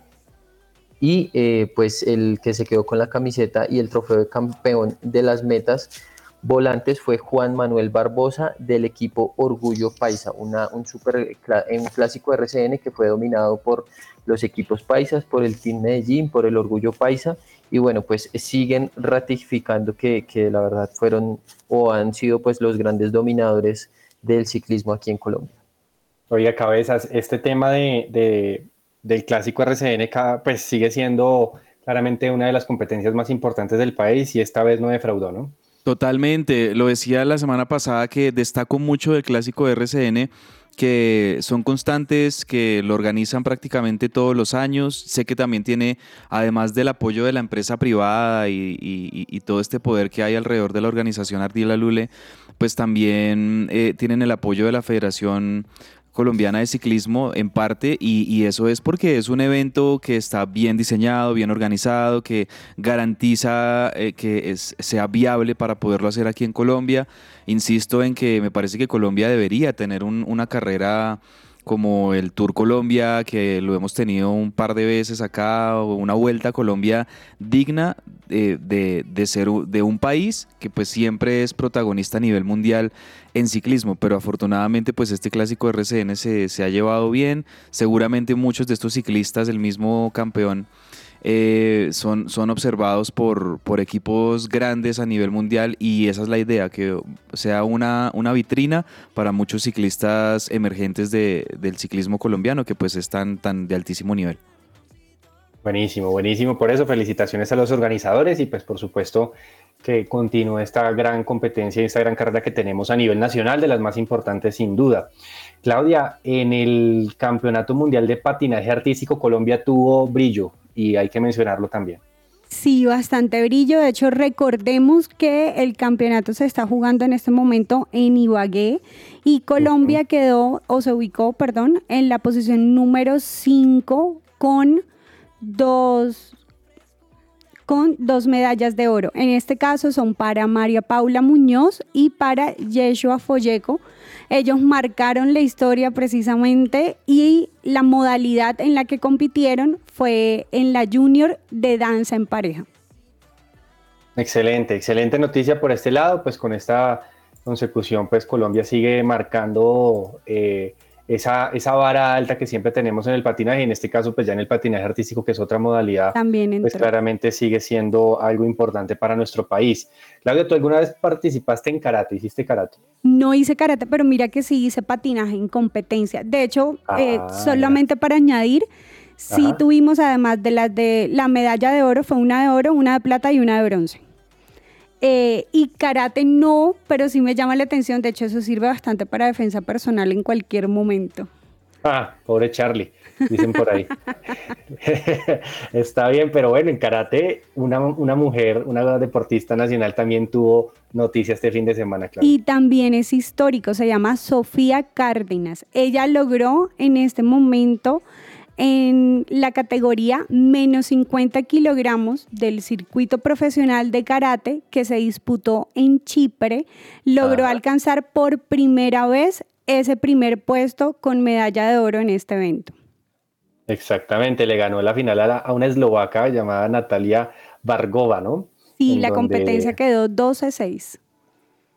y eh, pues el que se quedó con la camiseta y el trofeo de campeón de las metas volantes fue Juan Manuel Barbosa del equipo Orgullo Paisa, una, un, super, un clásico RCN que fue dominado por los equipos paisas, por el Team Medellín, por el Orgullo Paisa y bueno, pues siguen ratificando que, que la verdad fueron o han sido pues los grandes dominadores del ciclismo aquí en Colombia. Oiga, cabezas, este tema de del clásico RCN pues sigue siendo claramente una de las competencias más importantes del país y esta vez no defraudó, ¿no? Totalmente, lo decía la semana pasada que destaco mucho del clásico de RCN que son constantes, que lo organizan prácticamente todos los años. Sé que también tiene, además del apoyo de la empresa privada y, todo este poder que hay alrededor de la organización Ardila Lule, pues también eh, tienen el apoyo de la Federación colombiana de ciclismo en parte y, eso es porque es un evento que está bien diseñado, bien organizado, que garantiza eh, que sea viable para poderlo hacer aquí en Colombia. Insisto en que me parece que Colombia debería tener una carrera como el Tour Colombia, que lo hemos tenido un par de veces acá, o una vuelta a Colombia digna de, de, ser de un país que pues siempre es protagonista a nivel mundial en ciclismo, pero afortunadamente pues este clásico RCN se, se ha llevado bien, seguramente muchos de estos ciclistas, el mismo campeón, eh, son, son observados por, por equipos grandes a nivel mundial y esa es la idea, que sea una, una vitrina para muchos ciclistas emergentes de, del ciclismo colombiano que pues están tan de altísimo nivel. Buenísimo, buenísimo. Por eso felicitaciones a los organizadores y pues por supuesto que continúe esta gran competencia y esta gran carrera que tenemos a nivel nacional, de las más importantes sin duda. Claudia, en el Campeonato Mundial de Patinaje Artístico Colombia tuvo brillo y hay que mencionarlo también. Sí, bastante brillo. De hecho, recordemos que el campeonato se está jugando en este momento en Ibagué y Colombia quedó, o se ubicó, perdón, en la posición número 5 con dos con dos medallas de oro. En este caso son para María Paula Muñoz y para Yeshua Folleco, ellos marcaron la historia precisamente y la modalidad en la que compitieron fue en la junior de danza en pareja. Excelente, excelente noticia por este lado, pues con esta consecución pues Colombia sigue marcando eh, esa, esa vara alta que siempre tenemos en el patinaje, en este caso pues ya en el patinaje artístico, que es otra modalidad, También pues claramente sigue siendo algo importante para nuestro país. Claudia, ¿tú alguna vez participaste en karate? ¿Hiciste karate? No hice karate, pero mira que sí hice patinaje en competencia. De hecho, eh, ah, solamente para añadir, sí tuvimos además de las de la medalla de oro, fue una de oro, una de plata y una de bronce. Eh, y karate no, pero sí me llama la atención. De hecho, eso sirve bastante para defensa personal en cualquier momento. Ah, pobre Charlie, dicen por ahí. [laughs] Está bien, pero bueno, en karate, una, mujer, una deportista nacional también tuvo noticia este fin de semana, claro. Y también es histórico, se llama Sofía Cárdenas. Ella logró en este momento en la categoría menos 50 kilogramos del circuito profesional de karate que se disputó en Chipre, logró alcanzar por primera vez ese primer puesto con medalla de oro en este evento. Exactamente, le ganó la final a, una eslovaca llamada Natalia Vargova, ¿no? Sí, la competencia quedó 12-6.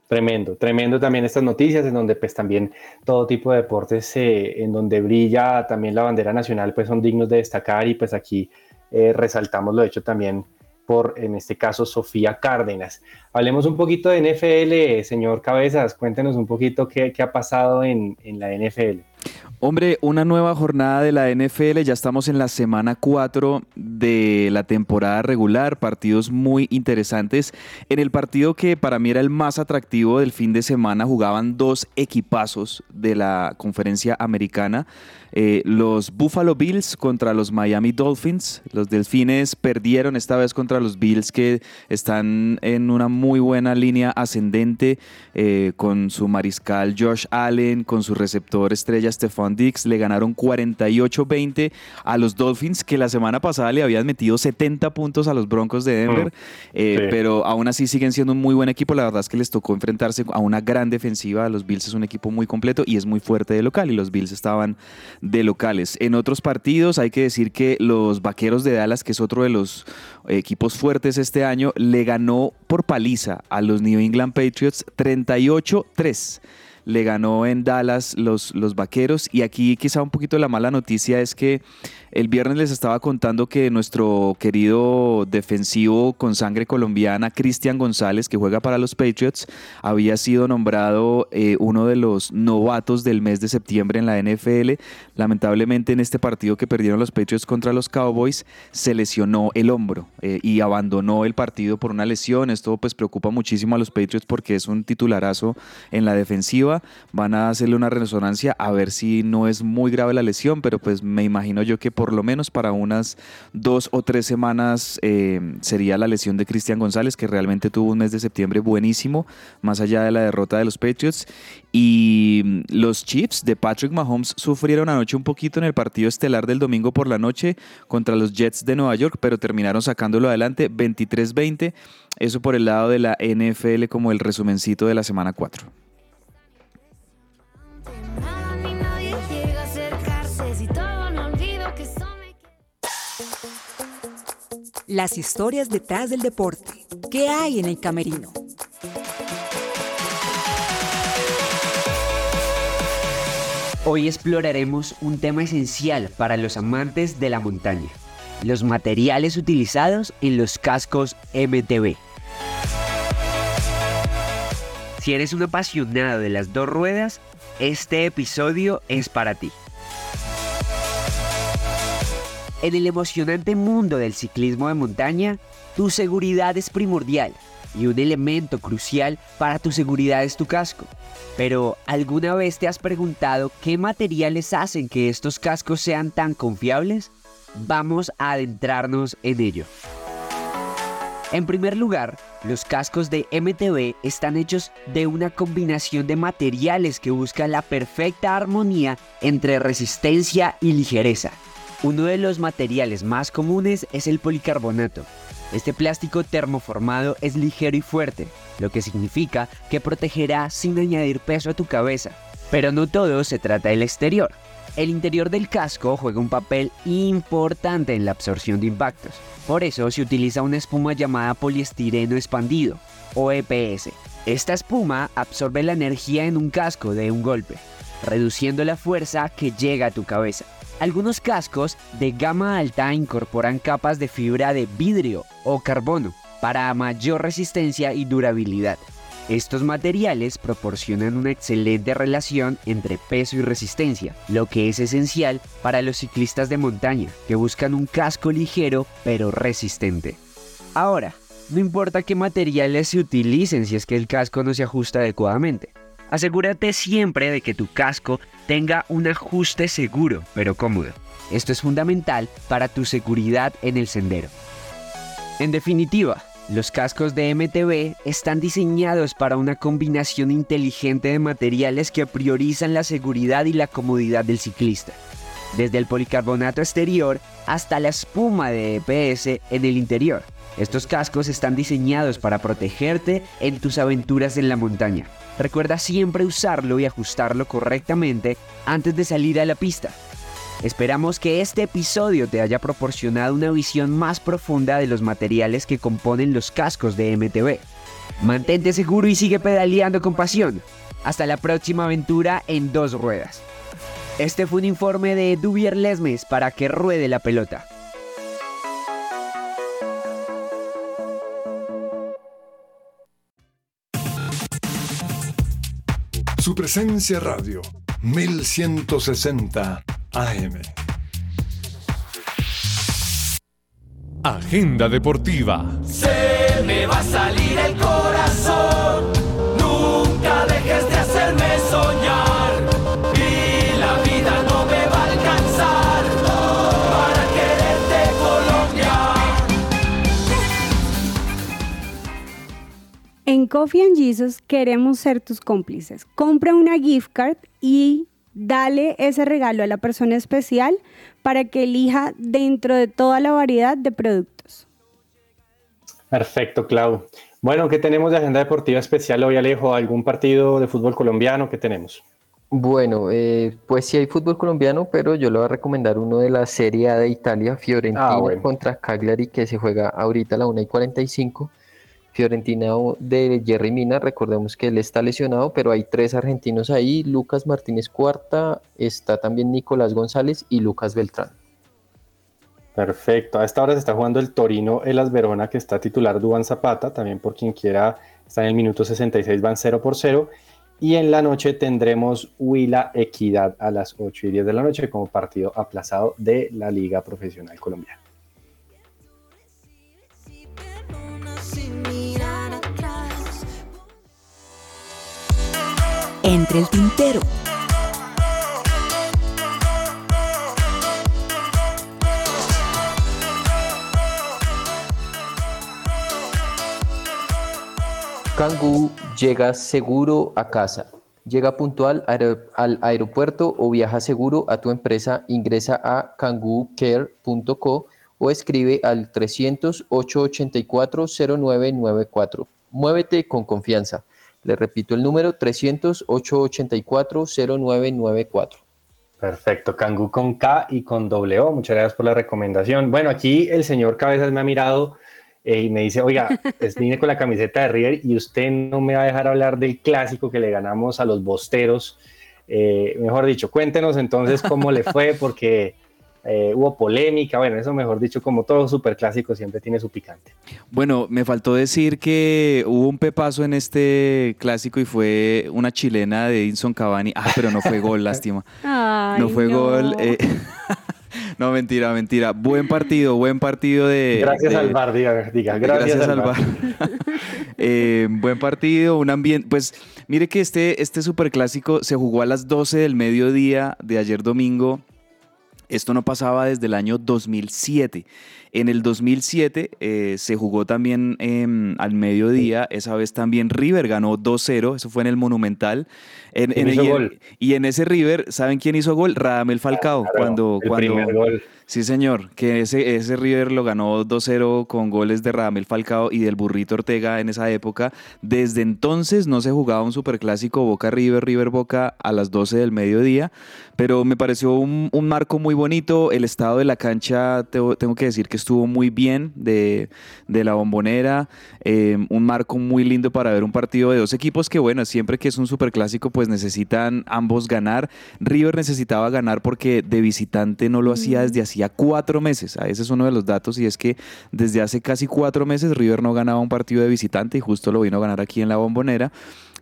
Tremendo, tremendo también estas noticias en donde pues también todo tipo de deportes eh, en donde brilla también la bandera nacional pues son dignos de destacar y pues aquí eh, resaltamos lo hecho también por, en este caso, Sofía Cárdenas. Hablemos un poquito de NFL, señor Cabezas, cuéntenos un poquito qué, ha pasado en la NFL. Hombre, una nueva jornada de la NFL, ya estamos en la semana 4 de la temporada regular, partidos muy interesantes. En el partido que para mí era el más atractivo del fin de semana jugaban dos equipazos de la conferencia americana. Eh, los Buffalo Bills contra los Miami Dolphins. Los Delfines perdieron esta vez contra los Bills que están en una muy buena línea ascendente eh, con su mariscal Josh Allen, con su receptor estrella Stephon Dix. Le ganaron 48-20 a los Dolphins que la semana pasada le habían metido 70 puntos a los Broncos de Denver. Mm, eh, sí. Pero aún así siguen siendo un muy buen equipo. La verdad es que les tocó enfrentarse a una gran defensiva. Los Bills es un equipo muy completo y es muy fuerte de local y los Bills estaban de locales. En otros partidos hay que decir que los Vaqueros de Dallas, que es otro de los equipos fuertes este año, le ganó por paliza a los New England Patriots 38-3 le ganó en Dallas los, los Vaqueros. Y aquí quizá un poquito la mala noticia es que el viernes les estaba contando que nuestro querido defensivo con sangre colombiana, Cristian González, que juega para los Patriots, había sido nombrado eh, uno de los novatos del mes de septiembre en la NFL. Lamentablemente en este partido que perdieron los Patriots contra los Cowboys, se lesionó el hombro eh, y abandonó el partido por una lesión. Esto pues preocupa muchísimo a los Patriots porque es un titularazo en la defensiva. Van a hacerle una resonancia a ver si no es muy grave la lesión, pero pues me imagino yo que por lo menos para unas dos o tres semanas eh, sería la lesión de Cristian González, que realmente tuvo un mes de septiembre buenísimo, más allá de la derrota de los Patriots. Y mm, los Chiefs de Patrick Mahomes sufrieron anoche un poquito en el partido estelar del domingo por la noche contra los Jets de Nueva York, pero terminaron sacándolo adelante 23-20. Eso por el lado de la NFL como el resumencito de la semana 4. Las historias detrás del deporte. ¿Qué hay en el camerino? Hoy exploraremos un tema esencial para los amantes de la montaña, los materiales utilizados en los cascos MTB. Si eres un apasionado de las dos ruedas, este episodio es para ti. En el emocionante mundo del ciclismo de montaña, tu seguridad es primordial y un elemento crucial para tu seguridad es tu casco. Pero, ¿alguna vez te has preguntado qué materiales hacen que estos cascos sean tan confiables? Vamos a adentrarnos en ello. En primer lugar, los cascos de MTB están hechos de una combinación de materiales que buscan la perfecta armonía entre resistencia y ligereza. Uno de los materiales más comunes es el policarbonato. Este plástico termoformado es ligero y fuerte, lo que significa que protegerá sin añadir peso a tu cabeza. Pero no todo se trata del exterior. El interior del casco juega un papel importante en la absorción de impactos. Por eso se utiliza una espuma llamada poliestireno expandido, o EPS. Esta espuma absorbe la energía en un casco de un golpe, reduciendo la fuerza que llega a tu cabeza. Algunos cascos de gama alta incorporan capas de fibra de vidrio o carbono para mayor resistencia y durabilidad. Estos materiales proporcionan una excelente relación entre peso y resistencia, lo que es esencial para los ciclistas de montaña que buscan un casco ligero pero resistente. Ahora, no importa qué materiales se utilicen si es que el casco no se ajusta adecuadamente. Asegúrate siempre de que tu casco tenga un ajuste seguro pero cómodo. Esto es fundamental para tu seguridad en el sendero. En definitiva, los cascos de MTB están diseñados para una combinación inteligente de materiales que priorizan la seguridad y la comodidad del ciclista. Desde el policarbonato exterior hasta la espuma de EPS en el interior. Estos cascos están diseñados para protegerte en tus aventuras en la montaña. Recuerda siempre usarlo y ajustarlo correctamente antes de salir a la pista. Esperamos que este episodio te haya proporcionado una visión más profunda de los materiales que componen los cascos de MTB. Mantente seguro y sigue pedaleando con pasión. Hasta la próxima aventura en dos ruedas. Este fue un informe de Dubier Lesmes para que ruede la pelota. Su presencia radio, 1160 AM. Agenda deportiva. Se me va a salir el corazón. Coffee and Jesus queremos ser tus cómplices. Compra una gift card y dale ese regalo a la persona especial para que elija dentro de toda la variedad de productos. Perfecto, Clau. Bueno, ¿qué tenemos de agenda deportiva especial hoy, Alejo? ¿Algún partido de fútbol colombiano? ¿Qué tenemos? Bueno, eh, pues sí hay fútbol colombiano, pero yo le voy a recomendar uno de la Serie A de Italia, Fiorentina Ah, bueno. contra Cagliari, que se juega ahorita a la 1 y 45. Fiorentina de Jerry Mina, recordemos que él está lesionado, pero hay tres argentinos ahí, Lucas Martínez Cuarta, está también Nicolás González y Lucas Beltrán. Perfecto. A esta hora se está jugando el Torino Elas Verona, que está titular Duan Zapata, también por quien quiera, está en el minuto 66, van 0 por 0. Y en la noche tendremos Huila Equidad a las 8 y 10 de la noche como partido aplazado de la Liga Profesional Colombiana. Entre el tintero. Kangoo llega seguro a casa. Llega puntual al aeropuerto o viaja seguro a tu empresa. Ingresa a kangoocare.co o escribe al 300-884-0994. Muévete con confianza. Le repito el número 300-884-0994. Perfecto, Kangoo con K y con doble O. Muchas gracias por la recomendación. Bueno, aquí el señor Cabezas me ha mirado eh, y me dice, oiga, [laughs] vine con la camiseta de River y usted no me va a dejar hablar del clásico que le ganamos a los Bosteros. Eh, mejor dicho, cuéntenos entonces cómo le fue, porque eh, hubo polémica. Bueno, eso mejor dicho, como todo superclásico siempre tiene su picante. Bueno, me faltó decir que hubo un pepazo en este clásico y fue una chilena de Edinson Cavani. Ah, pero no fue gol, [laughs] lástima. Ay, no fue gol. eh, [laughs] no, mentira, mentira. Buen partido, buen partido de. Gracias de- al VAR, diga, diga, gracias, al VAR. [laughs] Eh, buen partido, un ambiente. Pues mire que este, este superclásico se jugó a las 12 del mediodía de ayer domingo. Esto no pasaba desde el año 2007. En el 2007 eh, se jugó también em, al mediodía. Esa vez también River ganó 2-0. Eso fue en el Monumental. En- ¿Quién en- hizo y, en, gol? y en ese River, ¿saben quién hizo gol? Radamel Falcao. Claro, cuando, el cuando, primer gol. Sí, señor, que ese, ese River lo ganó 2-0 con goles de Radamel Falcao y del Burrito Ortega en esa época. Desde entonces no se jugaba un superclásico Boca River, River Boca a las 12 del mediodía, pero me pareció un, un marco muy bonito. El estado de la cancha, tengo, tengo que decir que estuvo muy bien de, de la bombonera. eh, un marco muy lindo para ver un partido de dos equipos que, bueno, siempre que es un superclásico, pues necesitan ambos ganar. River necesitaba ganar porque de visitante no lo hacía desde hacía cuatro meses. Ah, Ese es uno de los datos y es que desde hace casi cuatro meses River no ganaba un partido de visitante y justo lo vino a ganar aquí en la bombonera.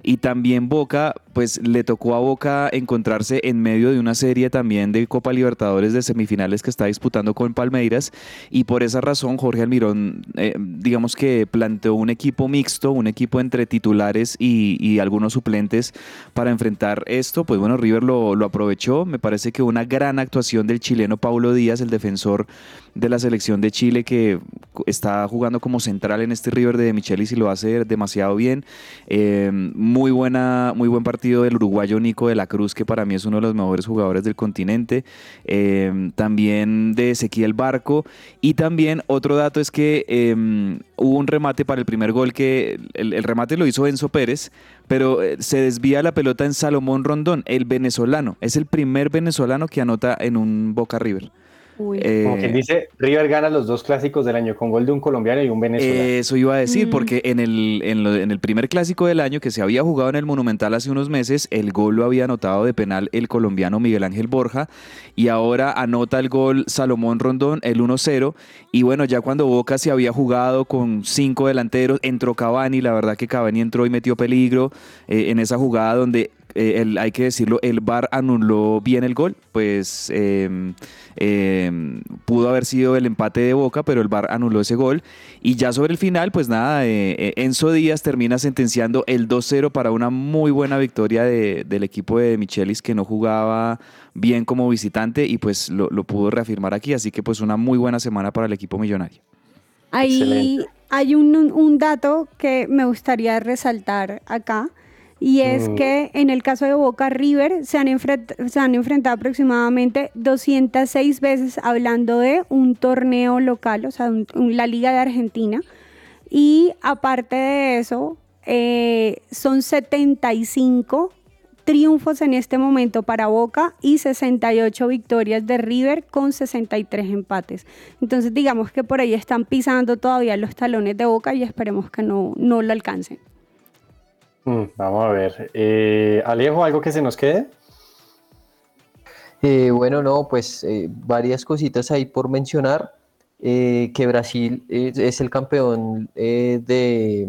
Y también Boca, pues le tocó a Boca encontrarse en medio de una serie también de Copa Libertadores de semifinales que está disputando con Palmeiras. Y por esa razón Jorge Almirón, eh, digamos que planteó un equipo mixto, un equipo entre titulares y, algunos suplentes para enfrentar esto. Pues bueno, River lo, lo aprovechó. Me parece que una gran actuación del chileno Paulo Díaz, el defensor de la selección de Chile que está jugando como central en este River de Michelis y lo hace demasiado bien. Eh, muy, buena, muy buen partido del uruguayo Nico de la Cruz, que para mí es uno de los mejores jugadores del continente. Eh, también de Ezequiel Barco. Y también otro dato es que eh, hubo un remate para el primer gol que el, el remate lo hizo Enzo Pérez, pero eh, se desvía la pelota en Salomón Rondón, el venezolano. Es el primer venezolano que anota en un Boca River. Uy. Eh, Como quien dice, River gana los dos clásicos del año con gol de un colombiano y un venezolano. Eso iba a decir, Mm. porque en el, en, lo- en el primer clásico del año que se había jugado en el Monumental hace unos meses, el gol lo había anotado de penal el colombiano Miguel Ángel Borja y ahora anota el gol Salomón Rondón, el 1-0. Y bueno, ya cuando Boca se había jugado con cinco delanteros, entró Cavani, la verdad que Cavani entró y metió peligro eh, en esa jugada donde eh, el- hay que decirlo, el VAR anuló bien el gol, pues eh, eh, pudo haber sido el empate de Boca, pero el VAR anuló ese gol. Y ya sobre el final, pues nada, eh, eh, Enzo Díaz termina sentenciando el 2-0 para una muy buena victoria de- del equipo de Michelis que no jugaba bien como visitante y pues lo, lo pudo reafirmar aquí, así que pues una muy buena semana para el equipo millonario. Ahí Excelente. hay un, un- un dato que me gustaría resaltar acá. Y es Mm. que en el caso de Boca River se han, enfrent- se han enfrentado aproximadamente 206 veces hablando de un torneo local, o sea, un- un- la Liga de Argentina. Y aparte de eso, eh, son 75 triunfos en este momento para Boca y 68 victorias de River con 63 empates. Entonces digamos que por ahí están pisando todavía los talones de Boca y esperemos que no, no lo alcancen. Mm, vamos a ver. Eh, Alejo, ¿algo que se nos quede? Eh, bueno, no, pues eh, varias cositas ahí por mencionar. eh, que Brasil es el campeón de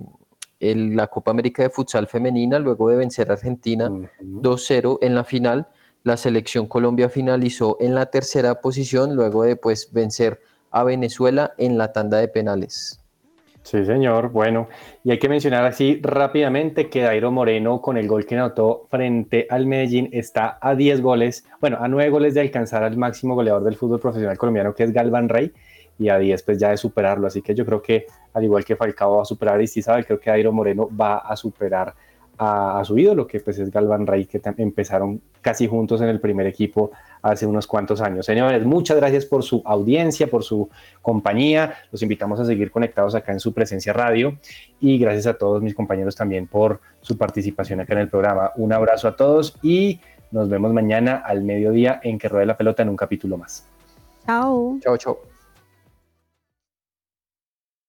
el- la Copa América de Futsal Femenina luego de vencer a Argentina 2-0 en la final. La selección Colombia finalizó en la tercera posición luego de pues, vencer a Venezuela en la tanda de penales. Sí, señor. Bueno, y hay que mencionar así rápidamente que Dairo Moreno, con el gol que anotó frente al Medellín, está a 10 goles, bueno, a 9 goles de alcanzar al máximo goleador del fútbol profesional colombiano, que es Galván Rey, y a 10 pues ya de superarlo. Así que yo creo que, al igual que Falcao va a superar a Istizabal, creo que Dairo Moreno va a superar a, a su ídolo, que pues es Galván Rey, que empezaron casi juntos en el primer equipo hace unos cuantos años. Señores, muchas gracias por su audiencia, por su compañía. Los invitamos a seguir conectados acá en su presencia radio y gracias a todos mis compañeros también por su participación acá en el programa. Un abrazo a todos y nos vemos mañana al mediodía en que ruede la pelota en un capítulo más. Chao. Chao, chao.